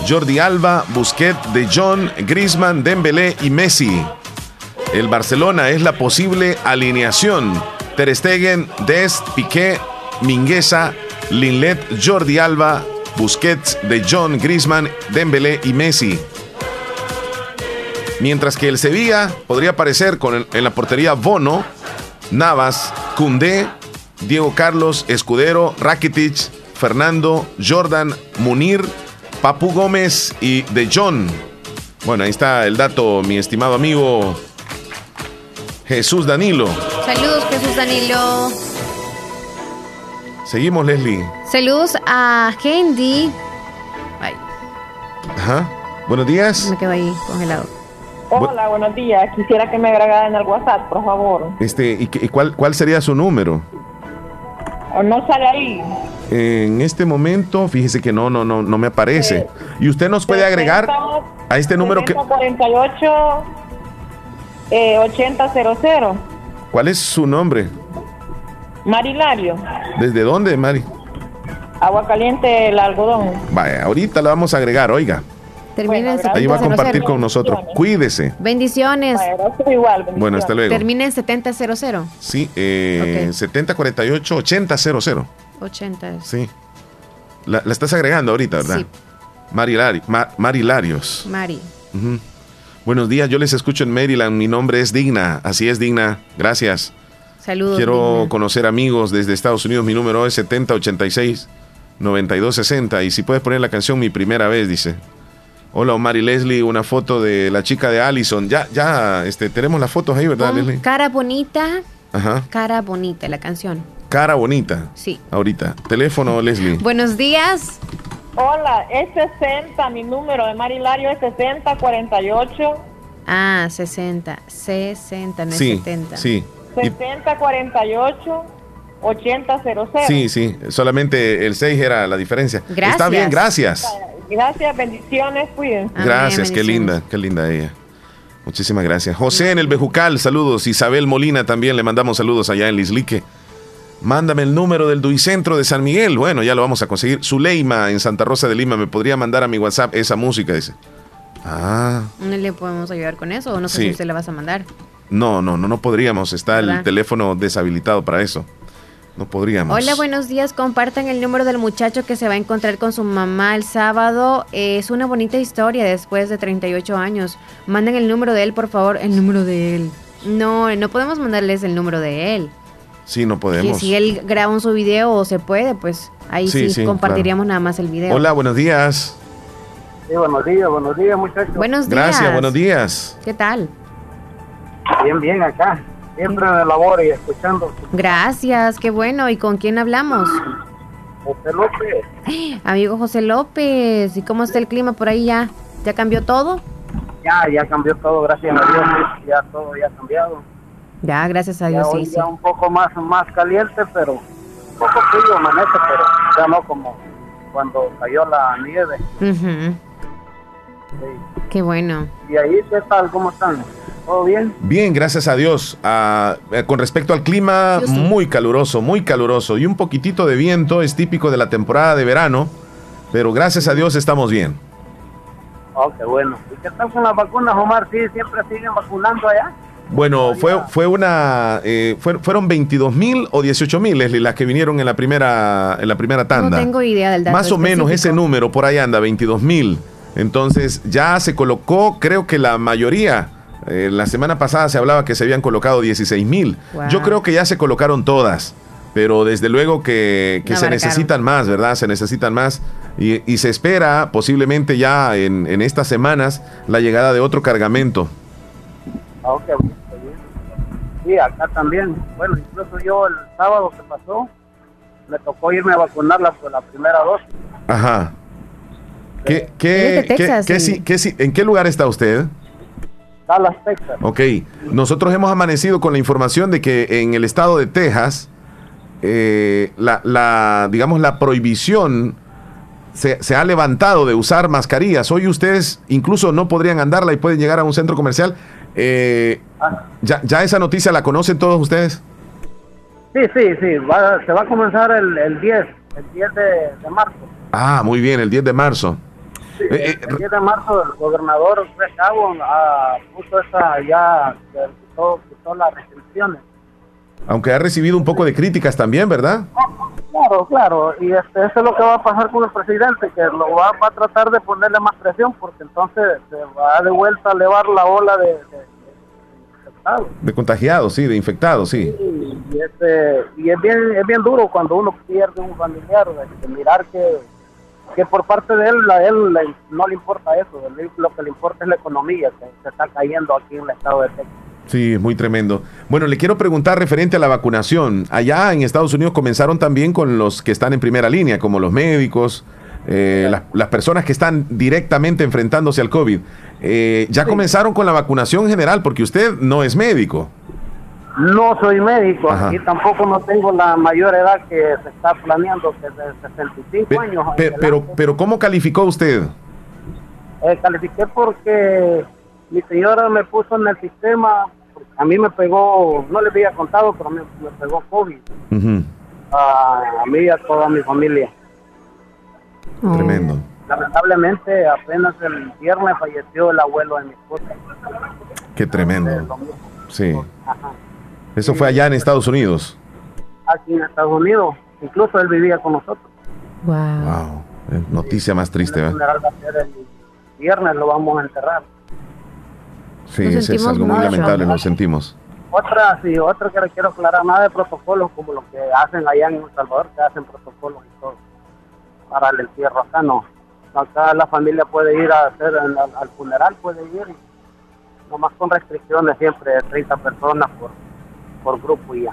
Jordi Alba, Busquets, De Jong, Griezmann, Dembélé y Messi. El Barcelona es la posible alineación. Ter Stegen, Dest, Piqué, Mingueza, Linlet, Jordi Alba, Busquets, De Jong, Griezmann, Dembélé y Messi. Mientras que el Sevilla podría aparecer con el- en la portería Bono, Navas, Cundé, Diego Carlos, Escudero, Rakitic, Fernando, Jordan, Munir, Papu Gómez y De Jong. Bueno, ahí está el dato, mi estimado amigo Jesús Danilo. Saludos, Jesús Danilo. Seguimos, Leslie. Saludos a Hendy. Ajá. Buenos días. me quedo ahí congelado. Hola, buenos días. Quisiera que me agregaran al WhatsApp, por favor. Este, ¿y, qué- y cuál, cuál sería su número? ¿O no sale ahí? En este momento, fíjese que no, no, no, no me aparece. Y usted nos puede agregar a este número que. 48 eh, 8000. ¿Cuál es su nombre? Marilario. ¿Desde dónde, Mari? Agua caliente, el algodón. Vaya, ahorita la vamos a agregar, oiga. Termina en Ahí va a 7000. compartir con nosotros. Cuídese. Bendiciones. igual. Bueno, hasta luego. Termina en 7000. Sí, eh, Ok. 7048 8000. 80 es. Sí. La, la estás agregando ahorita, ¿verdad? Sí. Marilari- Ma- Marilarios. Mari. Buenos días, yo les escucho en Maryland. Mi nombre es Digna. Así es, Digna. Gracias. Saludos. Quiero Digna. conocer amigos desde Estados Unidos. Mi número es 7086 9260. Y si puedes poner la canción Mi Primera Vez, dice. Hola, Omar y Leslie. Una foto de la chica de Allison. Ya, ya, este, tenemos las fotos ahí, ¿verdad, Pon Leslie? Cara bonita, Ajá. cara bonita, la canción. Cara bonita. Sí. Ahorita. Teléfono, Leslie. Buenos días. Hola, es 60, mi número de Marilario es 6048 Ah, 60. 60, no es Sí, 70. sí. Y- 6048 8000. Sí, sí. Solamente el 6 era la diferencia. Gracias. Está bien, gracias. Gracias, bendiciones, cuídense. Gracias, qué linda, qué linda ella. Muchísimas gracias. José en el Bejucal, saludos. Isabel Molina también le mandamos saludos allá en Lislique. Mándame el número del Duicentro de San Miguel. Bueno, ya lo vamos a conseguir. Zuleima en Santa Rosa de Lima me podría mandar a mi WhatsApp esa música, dice. Ah. ¿No le podemos ayudar con eso o no sé si usted le vas a mandar? No, no, no, no podríamos. Está el teléfono deshabilitado para eso. No podríamos. Hola, buenos días. Compartan el número del muchacho que se va a encontrar con su mamá el sábado. Es una bonita historia después de 38 años. Manden el número de él, por favor. El número de él. No, no podemos mandarles el número de él. Sí, no podemos. si él graba un su video o se puede, pues ahí sí, compartiríamos nada más el video. Hola, buenos días. Sí, buenos días, buenos días, muchachos. Buenos días. Gracias, buenos días. ¿Qué tal? Bien, bien, acá. Siempre de labor y escuchando. Gracias, qué bueno. ¿Y con quién hablamos? José López. Amigo José López, ¿y cómo está el clima por ahí ya? ¿Ya cambió todo? Ya, ya cambió todo, gracias a Dios. Ya todo ya ha cambiado. Ya, gracias a Dios, sí, sí. un poco más, más caliente, pero un poco frío amanece, pero ya no como cuando cayó la nieve. Qué bueno. ¿Y ahí qué tal? ¿Cómo están? ¿Todo bien? Bien, gracias a Dios. Ah, eh, con respecto al clima, muy caluroso, muy caluroso. Y un poquitito de viento, es típico de la temporada de verano. Pero gracias a Dios estamos bien. Oh, qué bueno. ¿Y qué tal con las vacunas, Omar? ¿Sí siempre siguen vacunando allá? Bueno, fue, fue una, eh, fueron 22 mil o 18 mil, las que vinieron en la primera, en la primera tanda. No tengo idea del dato Más o menos ese número por ahí anda, 22 mil. Entonces ya se colocó, creo que la mayoría eh, la semana pasada se hablaba que se habían colocado 16 mil. Yo creo que ya se colocaron todas, pero desde luego que, se necesitan más, ¿verdad? Se necesitan más. Y, se espera posiblemente ya en, estas semanas la llegada de otro cargamento. Ah, sí, acá también. Bueno, incluso yo el sábado que pasó, me tocó irme a vacunarla por la primera dosis. Ajá. ¿Qué, qué, qué, ¿En qué lugar está usted? Dallas, Texas. Ok, nosotros hemos amanecido con la información de que en el estado de Texas, eh, la, digamos, la prohibición se, ha levantado de usar mascarillas. Hoy ustedes incluso no podrían andarla y pueden llegar a un centro comercial. Eh, ah. ya, esa noticia la conocen todos ustedes? Sí, sí, sí. se va a comenzar el, el 10, el 10 de, de marzo. Ah, muy bien, el 10 de marzo. Eh, eh, el 10 de marzo el gobernador Greg Abbott ah, puso esa ya, quitó, quitó las restricciones. Aunque ha recibido un poco de críticas también, ¿verdad? Claro, claro, y este, eso es lo que va a pasar con el presidente, que lo va, a tratar de ponerle más presión, porque entonces se va de vuelta a elevar la ola de, infectados. De contagiados, sí, de infectados, sí. y, este, y es, bien, es bien duro cuando uno pierde un familiar, de mirar que que por parte de él, a él no le importa eso, lo que le importa es la economía que se está cayendo aquí en el estado de Texas. Sí, es muy tremendo. Bueno, le quiero preguntar referente a la vacunación. Allá en Estados Unidos comenzaron también con los que están en primera línea, como los médicos, eh, las, personas que están directamente enfrentándose al COVID. Eh, ya comenzaron con la vacunación general, porque usted no es médico. No soy médico y tampoco no tengo la mayor edad que se está planeando, que es de 65 años. pero, pero, ¿cómo calificó usted? Eh, califiqué porque mi señora me puso en el sistema, a mí me pegó, no le había contado, pero me, me pegó COVID. a, mí y a toda mi familia. Tremendo. Lamentablemente, apenas el viernes falleció el abuelo de mi esposa. Qué tremendo. Sí. Ajá. Eso fue allá en Estados Unidos. Aquí en Estados Unidos. Incluso él vivía con nosotros. Wow. wow. Noticia más triste, ¿verdad? El viernes lo vamos a enterrar. Sí, es algo muy lamentable, nos sentimos. Otra, sí, otra que le quiero aclarar, nada de protocolos como lo que hacen allá en El Salvador, que hacen protocolos y todo para el entierro. Acá no. Acá la familia puede ir a hacer al, funeral, puede ir, nomás con restricciones siempre de 30 personas por por grupo ya.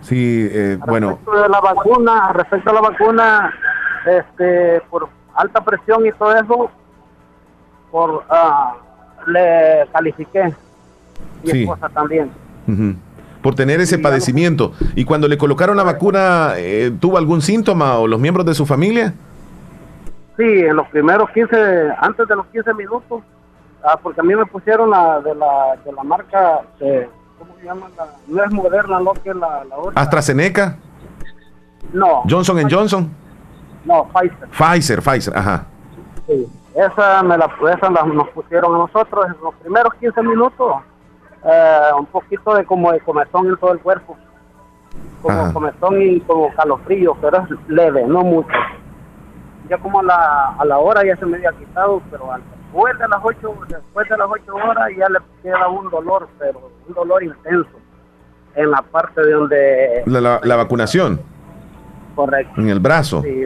Sí, eh, bueno. Respecto de la vacuna, respecto a la vacuna, este, por alta presión y todo eso, por ah, le califiqué. Mi esposa también. Por tener ese padecimiento. ¿Y cuando le colocaron la vacuna, eh, tuvo algún síntoma o los miembros de su familia? Sí, en los primeros 15, antes de los 15 minutos, ah, porque a mí me pusieron la de la, de la marca de ¿cómo se llama? La, no es moderna, lo que es la, la otra. AstraZeneca. No. Johnson Johnson. No, Pfizer. Pfizer, Pfizer, ajá. Sí. Esa, me la, esa la- nos pusieron a nosotros en los primeros 15 minutos. eh, un poquito de como de comezón en todo el cuerpo. Como Ajá. comezón y como calofrío, pero es leve, no mucho. Ya como a la, a la hora ya se me había quitado, pero al- después de las 8 después de las ocho horas ya le queda un dolor, pero un dolor intenso en la parte de donde La, la- la vacunación correcto. en el brazo. Sí,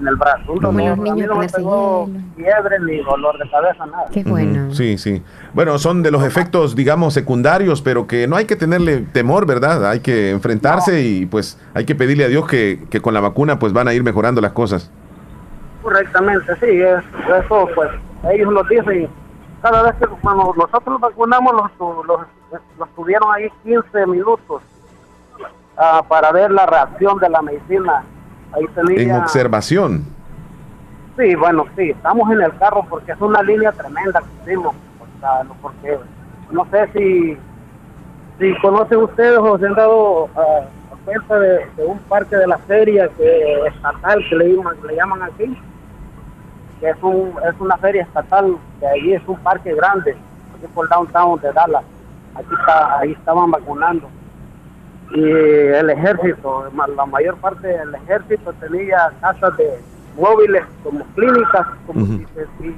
en el brazo. Un Como dolor, los a mí niños no me pegó fiebre ni dolor de cabeza, nada. Qué bueno. Ujú, Sí, sí. Bueno, son de los efectos, digamos, secundarios, pero que no hay que tenerle temor, ¿verdad? Hay que enfrentarse y pues hay que pedirle a Dios que, que con la vacuna pues van a ir mejorando las cosas. Correctamente, sí, es, eso pues ellos lo dicen. Cada vez que cuando nosotros vacunamos, los, los, los tuvieron ahí 15 minutos ah, para ver la reacción de la medicina. Ahí tenía... En observación. Sí, bueno, sí, estamos en el carro porque es una línea tremenda que hicimos. o sea, no- porque no sé si, si conocen ustedes o se han dado ah, cuenta de, de un parque de la feria que estatal que le llaman, le llaman aquí, que es, un, es una feria estatal, que ahí es un parque grande, aquí por downtown de Dallas. Aquí está, ahí estaban vacunando y el ejército, la mayor parte del ejército tenía casas de móviles como clínicas, como si, te- si,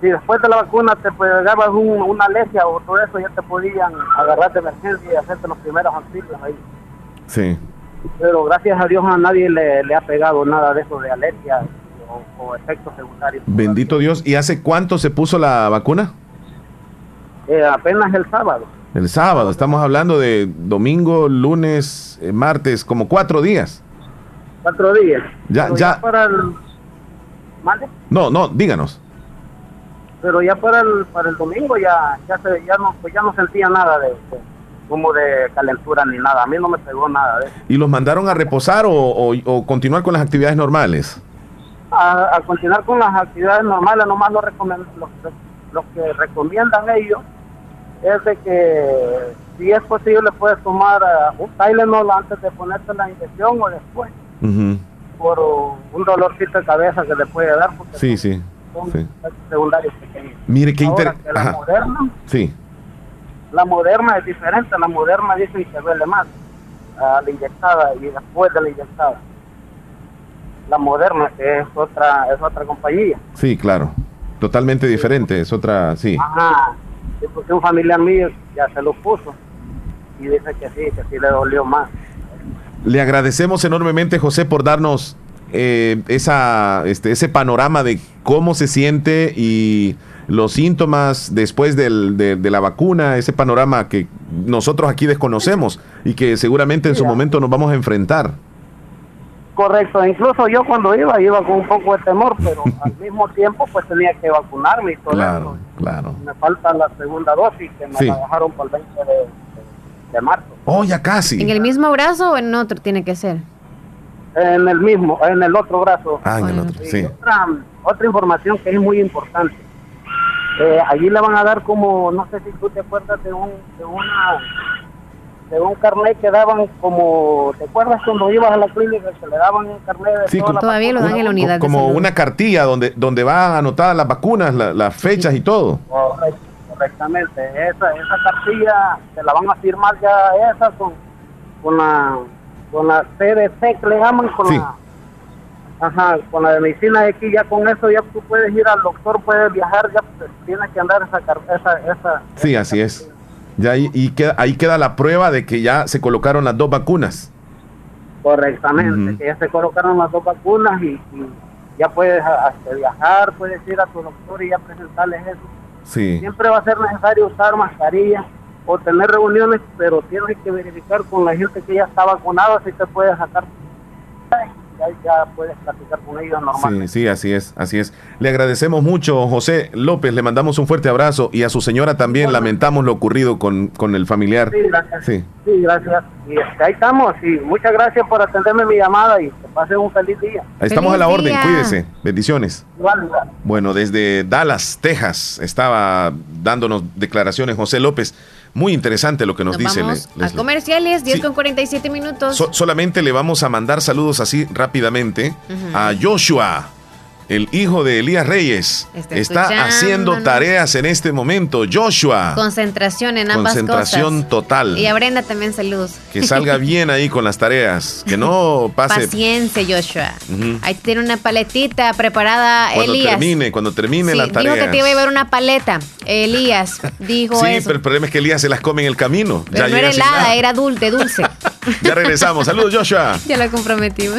si después de la vacuna te pegabas un- una alergia o todo eso, ya te podían agarrar de emergencia y hacerte los primeros auxilios ahí. Sí. Pero gracias a Dios a nadie le, le ha pegado nada de eso de alergia o, o efectos secundarios. Bendito Dios. ¿Y hace cuánto se puso la vacuna? Eh, apenas el sábado, El sábado. Estamos hablando de domingo, lunes, eh, martes, como cuatro días. cuatro días. Ya- Pero ya- para el, ¿mande? No, no, díganos. pero ya para el, para el domingo ya ya se, ya no pues ya no sentía nada de, de- como de calentura ni nada a mí no me pegó nada de eso ¿Y los mandaron a reposar o, o- o continuar con las actividades normales? a, a continuar con las actividades normales nomás lo lo, lo- lo que recomiendan ellos es de que si es posible puedes tomar ah, un Tylenol antes de ponerte la inyección o después por uh, un dolorcito de cabeza que le puede dar porque Sí, sí. son sí. secundarios pequeños Mire qué Ahora inter... que la Ajá. moderna Sí. La moderna es diferente, la moderna dicen que duele más a la inyectada y después de la inyectada. La moderna que es otra es otra compañía. Sí, claro. Totalmente diferente. Es otra, sí. Ajá. Sí, porque un familiar mío ya se lo puso y dice que sí, que sí le dolió más. Le agradecemos enormemente, José, por darnos eh, esa, este, ese panorama de cómo se siente y los síntomas después del- de, de la vacuna, ese panorama que nosotros aquí desconocemos y que seguramente en su momento nos vamos a enfrentar. Correcto, incluso yo cuando iba, iba con un poco de temor, pero al mismo tiempo pues tenía que vacunarme y todo Claro, claro. eso. Me falta la segunda dosis que me Sí. la dejaron por el 20 de, de- de marzo. Oh, ya casi. ¿En el mismo brazo o en otro tiene que ser? En el mismo, en el otro brazo. Ah, en el otro, sí. Otra, otra información que es muy importante. Eh, allí le van a dar como, no sé si tú te acuerdas de un, de una, de un carnet que daban como, ¿te acuerdas cuando ibas a la clínica que le daban un carnet de Sí, todas como- las vacunas? Co- Como una cartilla donde, donde van anotadas las vacunas, la- las fechas y todo. Correctamente. Esa, esa cartilla se la van a firmar ya esa con, con la con la CDC que le llaman con Sí. la ajá, con la de medicina de aquí ya con eso ya tú puedes ir al doctor, puedes viajar, ya pues, tienes que andar esa car- esa esa Sí, así es. Ya ahí, y queda, ahí queda la prueba de que ya se colocaron las dos vacunas. correctamente, que ya se colocaron las dos vacunas y, y ya puedes hasta viajar, puedes ir a tu doctor y ya presentarles eso. Sí. Siempre va a ser necesario usar mascarilla o tener reuniones, pero tienes que verificar con la gente que ya está vacunada si te puedes sacar. Ya, ya puedes platicar con ellos normalmente. Sí, sí, así es, así es. Le agradecemos mucho, José López, le mandamos un fuerte abrazo y a su señora también lamentamos lo ocurrido con, con el familiar. Sí, gracias. Sí. Sí, gracias. Y ahí estamos. Y muchas gracias por atenderme mi llamada y que pasen un feliz día. Ahí estamos a la orden, día. cuídese. Bendiciones. Igual, igual. Bueno, desde Dallas, Texas, estaba dándonos declaraciones José López. Muy interesante lo que nos, Nos dice vamos a comerciales, 10 Sí. con 47 minutos. So- solamente le vamos a mandar saludos así rápidamente Ujú. a Joshua, el hijo de Elías Reyes. Está Está, haciendo tareas en este momento. Joshua, Concentración en ambas concentración cosas. total. Y a Brenda también saludos. Que salga bien ahí con las tareas. Que no pase. Paciencia, Joshua. Ahí tiene una paletita preparada, Cuando Elías. termine, cuando termine Sí, la tarea. dijo que te iba a llevar una paleta. Elías dijo Sí, eso. pero el problema es que Elías se las come en el camino. Pero no era helada, era dulce, dulce. Ya regresamos. Saludos, Joshua. ya lo comprometimos.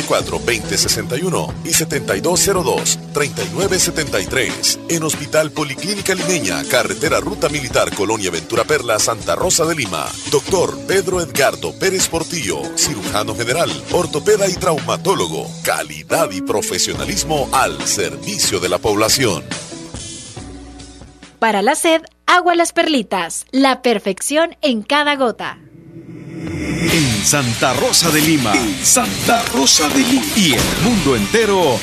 2061 y 7202 3973 en Hospital Policlínica Limeña, Carretera Ruta Militar Colonia Ventura Perla, Santa Rosa de Lima. Doctor Pedro Edgardo Pérez Portillo, cirujano general, ortopeda y traumatólogo. Calidad y profesionalismo al servicio de la población. Para la sed, agua las perlitas. La perfección en cada gota. En Santa Rosa de Lima. En Santa Rosa de Lima. Y el mundo entero.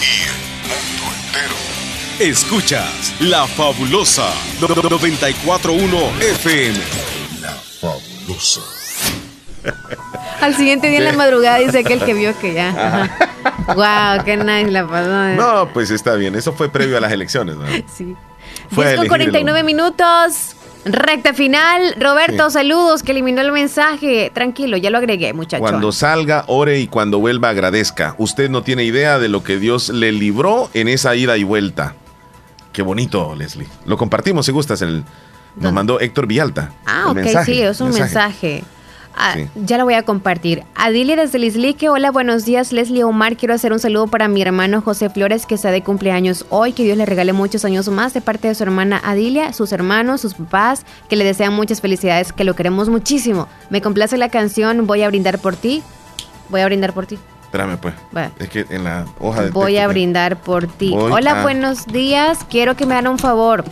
Escuchas La Fabulosa 941 FM. La Fabulosa. Al siguiente día en la madrugada dice aquel que vio que ya. wow, qué nice la pasó. ¿eh? No, pues está bien. Eso fue previo a las elecciones. ¿no? Sí. Fue a 10 con elegir el 49 minutos. Recta final. Roberto, Sí. saludos, que eliminó el mensaje. Tranquilo, ya lo agregué, muchacho. Cuando salga, ore y cuando vuelva, agradezca. Usted no tiene idea de lo que Dios le libró en esa ida y vuelta. Qué bonito, Leslie. Lo compartimos si gustas. El, nos mandó Héctor Villalta. Ah, ok, mensaje, sí, es un mensaje. Ah, Sí. Ya lo voy a compartir. Adilia desde Lislique, hola, buenos días, Leslie Omar. Quiero hacer un saludo para mi hermano José Flores, que está de cumpleaños hoy. Que Dios le regale muchos años más de parte de su hermana Adilia, sus hermanos, sus papás, que le desean muchas felicidades, que lo queremos muchísimo. Me complace la canción Voy a brindar por ti. Voy a brindar por ti. Espérame, pues. Bueno. Es que en la hoja de Voy texto a brindar por ti. Hola, a- buenos días. Quiero que me hagan un favor.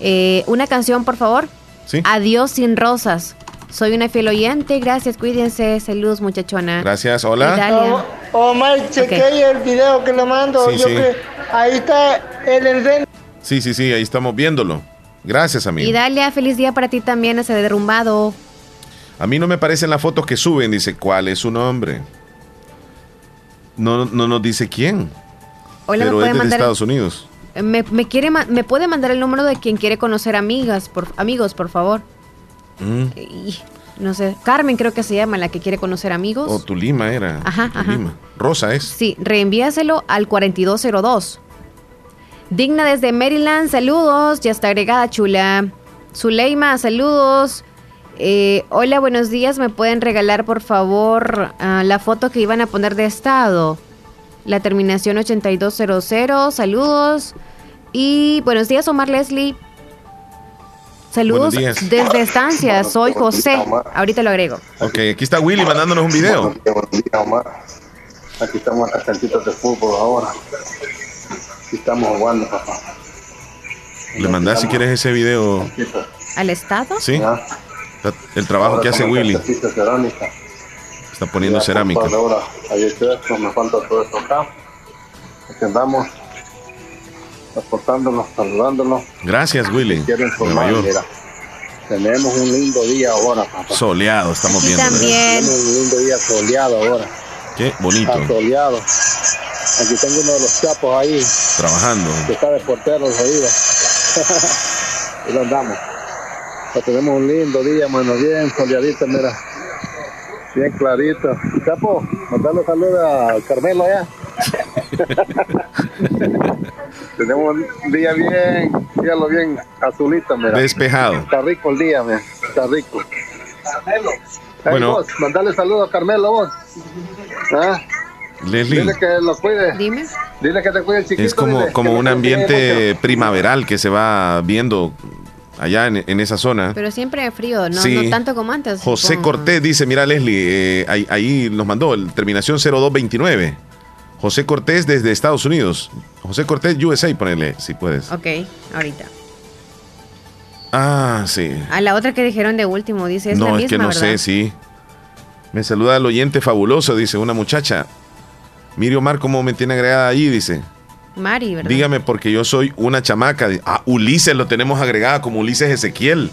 Eh, una canción, por favor. Sí. Adiós sin rosas. Soy una fiel oyente. Gracias, cuídense. Saludos, muchachona. Gracias, hola. Italia. Omar, chequeé el video que le mando. Sí, Yo sí. que ahí está el encendido. Sí, sí, sí, ahí estamos viéndolo. Gracias, amigo. Y Dalia, feliz día para ti también, ese derrumbado. A mí no me parecen las fotos que suben. Dice, ¿cuál es su nombre? No, no nos dice quién. Hola, pero es puede de mandar. Estados Unidos. Me, me quiere, me puede mandar el número de quien quiere conocer amigas, por, amigos, por favor. Mm. Y, no sé, Carmen creo que se llama la que quiere conocer amigos. Oh, Tulima era. Ajá, ajá. Tulima. Rosa es. Sí, reenvíaselo al 4202. Digna desde Maryland, saludos. Ya está agregada, chula. Zuleima, saludos. Eh, hola, buenos días. ¿Me pueden regalar, por favor, ah, la foto que iban a poner de estado? La terminación 8200. Saludos. Y buenos días, Omar Leslie. Saludos desde estancia. Soy José. Ahorita lo agrego. Ok, aquí está Willy mandándonos un video. Buenos días, buenos días, Omar. Aquí estamos en las canchitas de fútbol ahora. Aquí estamos jugando, papá. Le mandás si quieres ese video. ¿Al Estado? Sí. El trabajo que hace Willy. Está poniendo cerámica. Ahora, ahí está esto, me falta todo esto acá. Aquí andamos, transportándonos, saludándonos. Gracias, Willy. Quiero informar, mira, tenemos un lindo día ahora, papá. Soleado, estamos viendo. Tenemos un lindo día soleado ahora. Qué bonito. Está soleado. Aquí tengo uno de los chapos ahí, Trabajando. que está de portero, los oídos. y lo andamos. Pues tenemos un lindo día, mano, bien soleadito, mira. Bien clarito. Chapo, mandarle saludos a Carmelo allá. tenemos un día bien, dígalo bien, azulito, mira. Despejado. Está rico el día, mira. Está rico. Carmelo. Bueno. vos, mandale saludos a Carmelo, vos. ¿Ah? Leslie. Dile que lo cuide. Dime. Dile que te cuide el chiquito. Es como, dile, como un lo ambiente primaveral que se va viendo allá en, en esa zona. Pero siempre frío, no, Sí. no tanto como antes. José supongo. Cortés dice, mira Leslie, eh, ahí, ahí nos mandó el terminación 0229. José Cortés desde Estados Unidos. José Cortés USA, ponele, si puedes. Ok, ahorita. Ah, sí. A la otra que dijeron de último, dice, es la no, misma, es que no ¿verdad? sé, sí. Me saluda el oyente fabuloso, dice una muchacha. Mire Omar cómo me tiene agregada ahí, dice. Mari, ¿verdad? Dígame porque yo soy una chamaca. Ah, Ulises lo tenemos agregada como Ulises Ezequiel.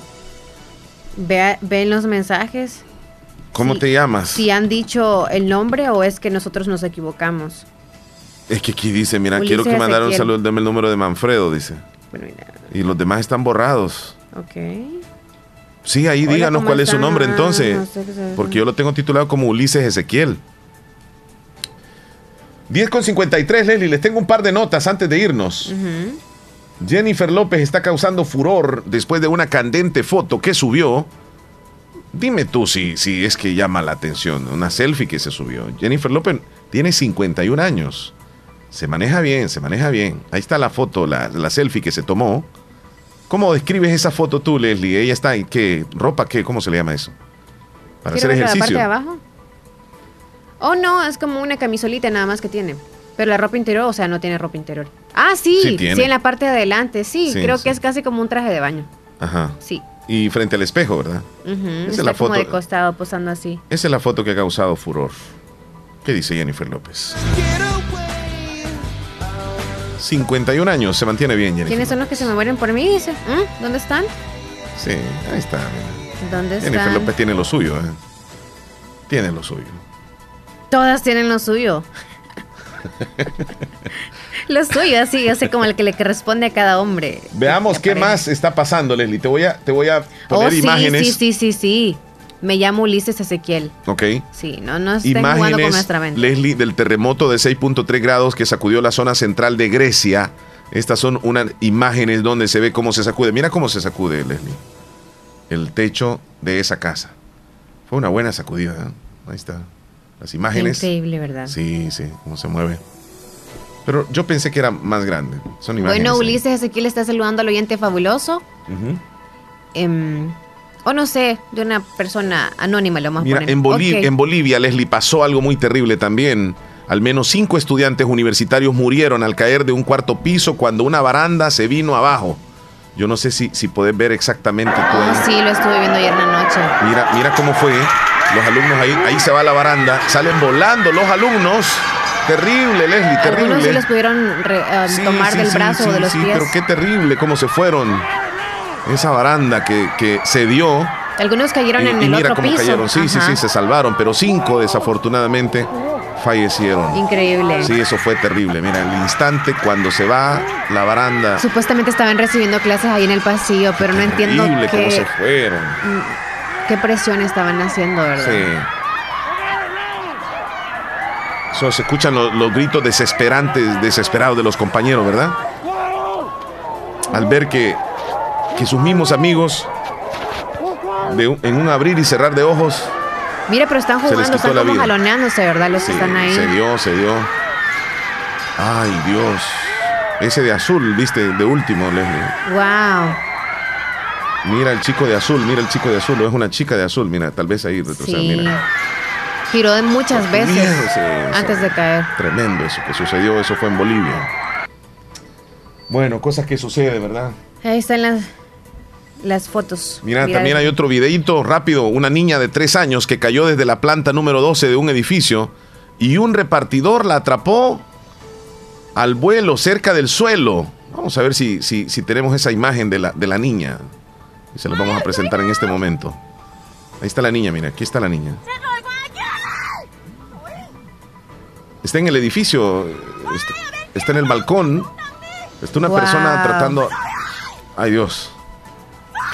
Ve, ven los mensajes. ¿Cómo te llamas? Si han dicho el nombre o es que nosotros nos equivocamos. Es que aquí dice, mira, Ulises quiero que mandara un saludo, deme el número de Manfredo, dice. Bueno, mira, Y los demás están borrados. ok. Sí, ahí Hola, díganos ¿cómo cuál es su nombre entonces. no sé Porque yo lo tengo titulado como Ulises Ezequiel. 10 con 53, Leslie. Les tengo un par de notas antes de irnos. Jennifer López está causando furor después de una candente foto que subió. Dime tú si, si es que llama la atención. Una selfie que se subió. Jennifer López tiene 51 años. Se maneja bien, se maneja bien. Ahí está la foto, la, la selfie que se tomó. ¿Cómo describes esa foto tú, Leslie? Ella está en qué ropa, qué, ¿cómo se le llama eso? Para ¿Quiero hacer ver la parte ejercicio. de abajo? Oh, no, es como una camisolita nada más que tiene. Pero la ropa interior, o sea, no tiene ropa interior. Ah, sí, Sí en la parte de adelante, sí, Sí, creo que es casi como un traje de baño. Ajá. Sí. Y frente al espejo, ¿verdad? Ujú, Esa es la como foto. de costado posando así. Esa es la foto que ha causado furor. ¿Qué dice Jennifer López? 51 años, se mantiene bien, Jennifer. ¿Quiénes son los que se me mueren por mí? Dice. ¿Mm? ¿Dónde están? Sí, ahí está. mira. ¿Dónde Jennifer están? López tiene lo suyo, ¿eh? Tiene lo suyo. Todas tienen lo suyo. lo suyo, así, así como el que le corresponde a cada hombre. Veamos qué más está pasando, Leslie. Te voy a, te voy a poner oh, sí, imágenes. sí, sí, sí, sí. Me llamo Ulises Ezequiel. Ok. Sí, no, no estén jugando con Imágenes, nuestra mente. Leslie, del terremoto de 6.3 grados que sacudió la zona central de Grecia. Estas son unas imágenes donde se ve cómo se sacude. Mira cómo se sacude, Leslie. El techo de esa casa. Fue una buena sacudida. ¿eh? Ahí está. Las imágenes. Increíble, ¿verdad? Sí, sí, cómo se mueve. Pero yo pensé que era más grande. Son imágenes. Bueno. Ulises Ezequiel está saludando al oyente fabuloso. Ujú. em, o no sé, de una persona anónima lo más Mira, en, Bolivia, en Bolivia, Leslie, pasó algo muy terrible también. Al menos cinco estudiantes universitarios murieron al caer de un cuarto piso cuando una baranda se vino abajo. Yo no sé si, si podés ver exactamente tú ahí. Sí, lo estuve viendo ayer en la noche. Mira, mira cómo fue. Los alumnos ahí, ahí se va la baranda, salen volando los alumnos. Terrible, Leslie, Algunos terrible. sí los pudieron re- Sí, tomar sí, del sí, brazo o de los sí, pies. pero qué terrible cómo se fueron. Esa baranda que, que se dio. Algunos cayeron Y, en y el mira otro cómo piso. cayeron. Sí, sí, Ajá. sí, se salvaron, pero cinco desafortunadamente fallecieron. Increíble. Sí, eso fue terrible. Mira, el instante cuando se va la baranda. Supuestamente estaban recibiendo clases ahí en el pasillo, pero no entiendo Terrible cómo se fueron. Qué presión estaban haciendo, ¿verdad? Sí. So, se escuchan lo- los, gritos desesperantes, desesperados de los compañeros, ¿verdad? Al ver que, que sus mismos amigos, de en un abrir y cerrar de ojos, Mira, pero están jugando, están como vida. jaloneándose, ¿verdad? Los que Sí, están ahí. Se dio, se dio. Ay, Dios. Ese de azul, viste, de último, Leslie. Wow. Mira el chico de azul, mira el chico de azul. Es una chica de azul, mira, tal vez ahí retroceda, Sí. mira. Giró de muchas veces Miedo, sí, sí. antes de caer. Tremendo eso que sucedió, eso fue en Bolivia. Bueno, cosas que suceden, ¿verdad? Ahí están las, las fotos. Mira, también hay otro videito rápido. Una niña de tres años que cayó desde la planta número 12 de un edificio y un repartidor la atrapó al vuelo cerca del suelo. Vamos a ver si, si, si tenemos esa imagen de la, de la niña. Y se la vamos a presentar en este momento. Ahí está la niña, mira, aquí está la niña. Está en el edificio, está, está en el balcón. Está una Wow. persona tratando... Ay Dios.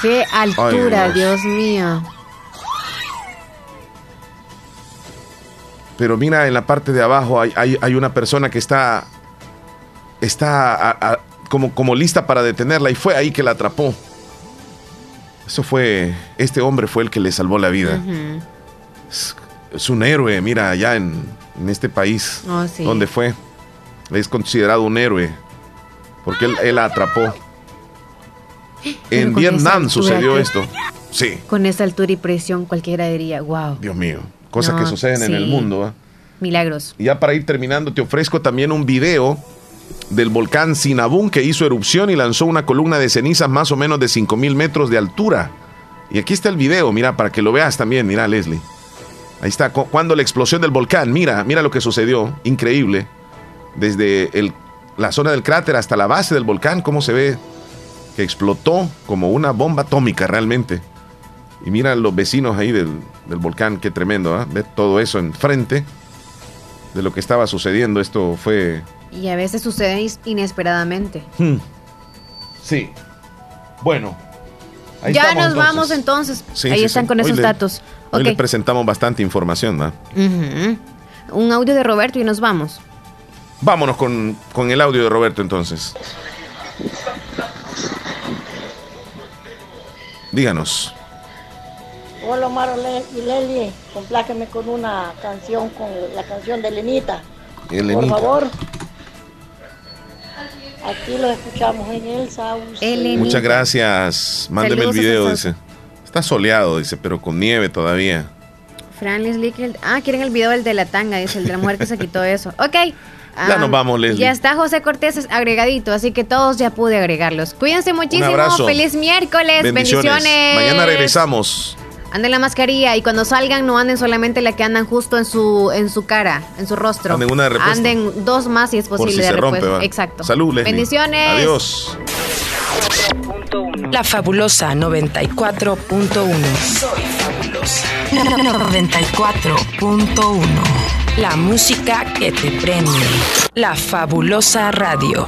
Qué altura, Ay, Dios mío. Pero mira, en la parte de abajo hay, hay- hay una persona que está, está a- a- como, como lista para detenerla y fue ahí que la atrapó. Eso fue, este hombre fue el que le salvó la vida. Es, es un héroe, mira, allá en, en este país Oh, sí. donde fue. Es considerado un héroe porque él, él la atrapó. Pero En Vietnam sucedió que- esto. Sí, Con esa altura y presión cualquiera diría, wow, Dios mío. Cosas No, que suceden en el mundo. ¿ah? milagros. Y ya para ir terminando, te ofrezco también un video del volcán Sinabung que hizo erupción y lanzó una columna de cenizas más o menos de 5000 metros de altura. Y aquí está el video, mira, para que lo veas también, mira, Leslie. Ahí está, cu- cuando la explosión del volcán, mira, mira lo que sucedió, increíble. Desde el- la zona del cráter hasta la base del volcán, cómo se ve que explotó como una bomba atómica realmente. Y mira los vecinos ahí del, del volcán, qué tremendo, ¿ah? Ver todo eso enfrente de lo que estaba sucediendo. Esto fue. Y a veces sucede inesperadamente. Hmm. Sí. Bueno. ahí ya estamos, nos vamos entonces. Sí, Ahí sí, están sí. con Hoy esos le- datos. Hoy les presentamos bastante información, ¿no? Ujú. Un audio de Roberto y nos vamos. Vámonos con, con el audio de Roberto entonces. Díganos. Hola Omar y Leslie, compláqueme con una canción, con la canción de Elenita. Elenita. Por favor. Aquí lo escuchamos en el sauce. Muchas gracias. Mándeme Saludos el video, dice. Está soleado, dice, pero con nieve todavía. Fran Leslie. Ah, quieren el video del de la tanga, dice el de la mujer que se quitó eso. Ok. Ya Ah, nos vamos, Leslie. Ya está José Cortés agregadito, así que todos ya pude agregarlos. Cuídense muchísimo. abrazo. Feliz miércoles. Bendiciones. Mañana regresamos. Anden la mascarilla y cuando salgan no anden solamente la que andan justo en su en su cara, en su rostro. Anden una de repuesto. Anden dos más si es Por posible si de se rompe, repuesto. va. Exacto. Salud, Leslie. Bendiciones. Adiós. La fabulosa 94.1. Soy fabulosa. 94.1. La música que te prende. La fabulosa radio.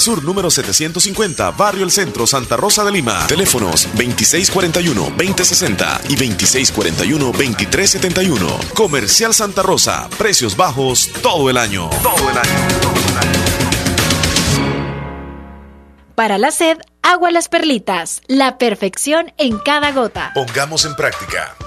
Sur número 750, Barrio El Centro, Santa Rosa de Lima. Teléfonos 2641-2060 y 2641-2371. Comercial Santa Rosa, precios bajos todo el año. Todo el año. Para la sed, agua las perlitas. La perfección en cada gota. Pongamos en práctica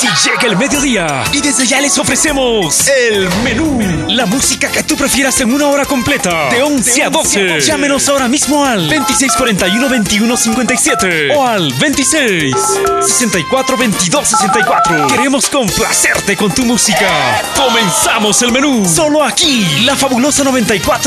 Si llega el mediodía y desde ya les ofrecemos el menú. La música que tú prefieras en una hora completa, de 11 a 12. Llámenos ahora mismo al 2641-2157 o al 26 64 22 64. Queremos complacerte con tu música. Comenzamos el menú. Solo aquí, la fabulosa 94.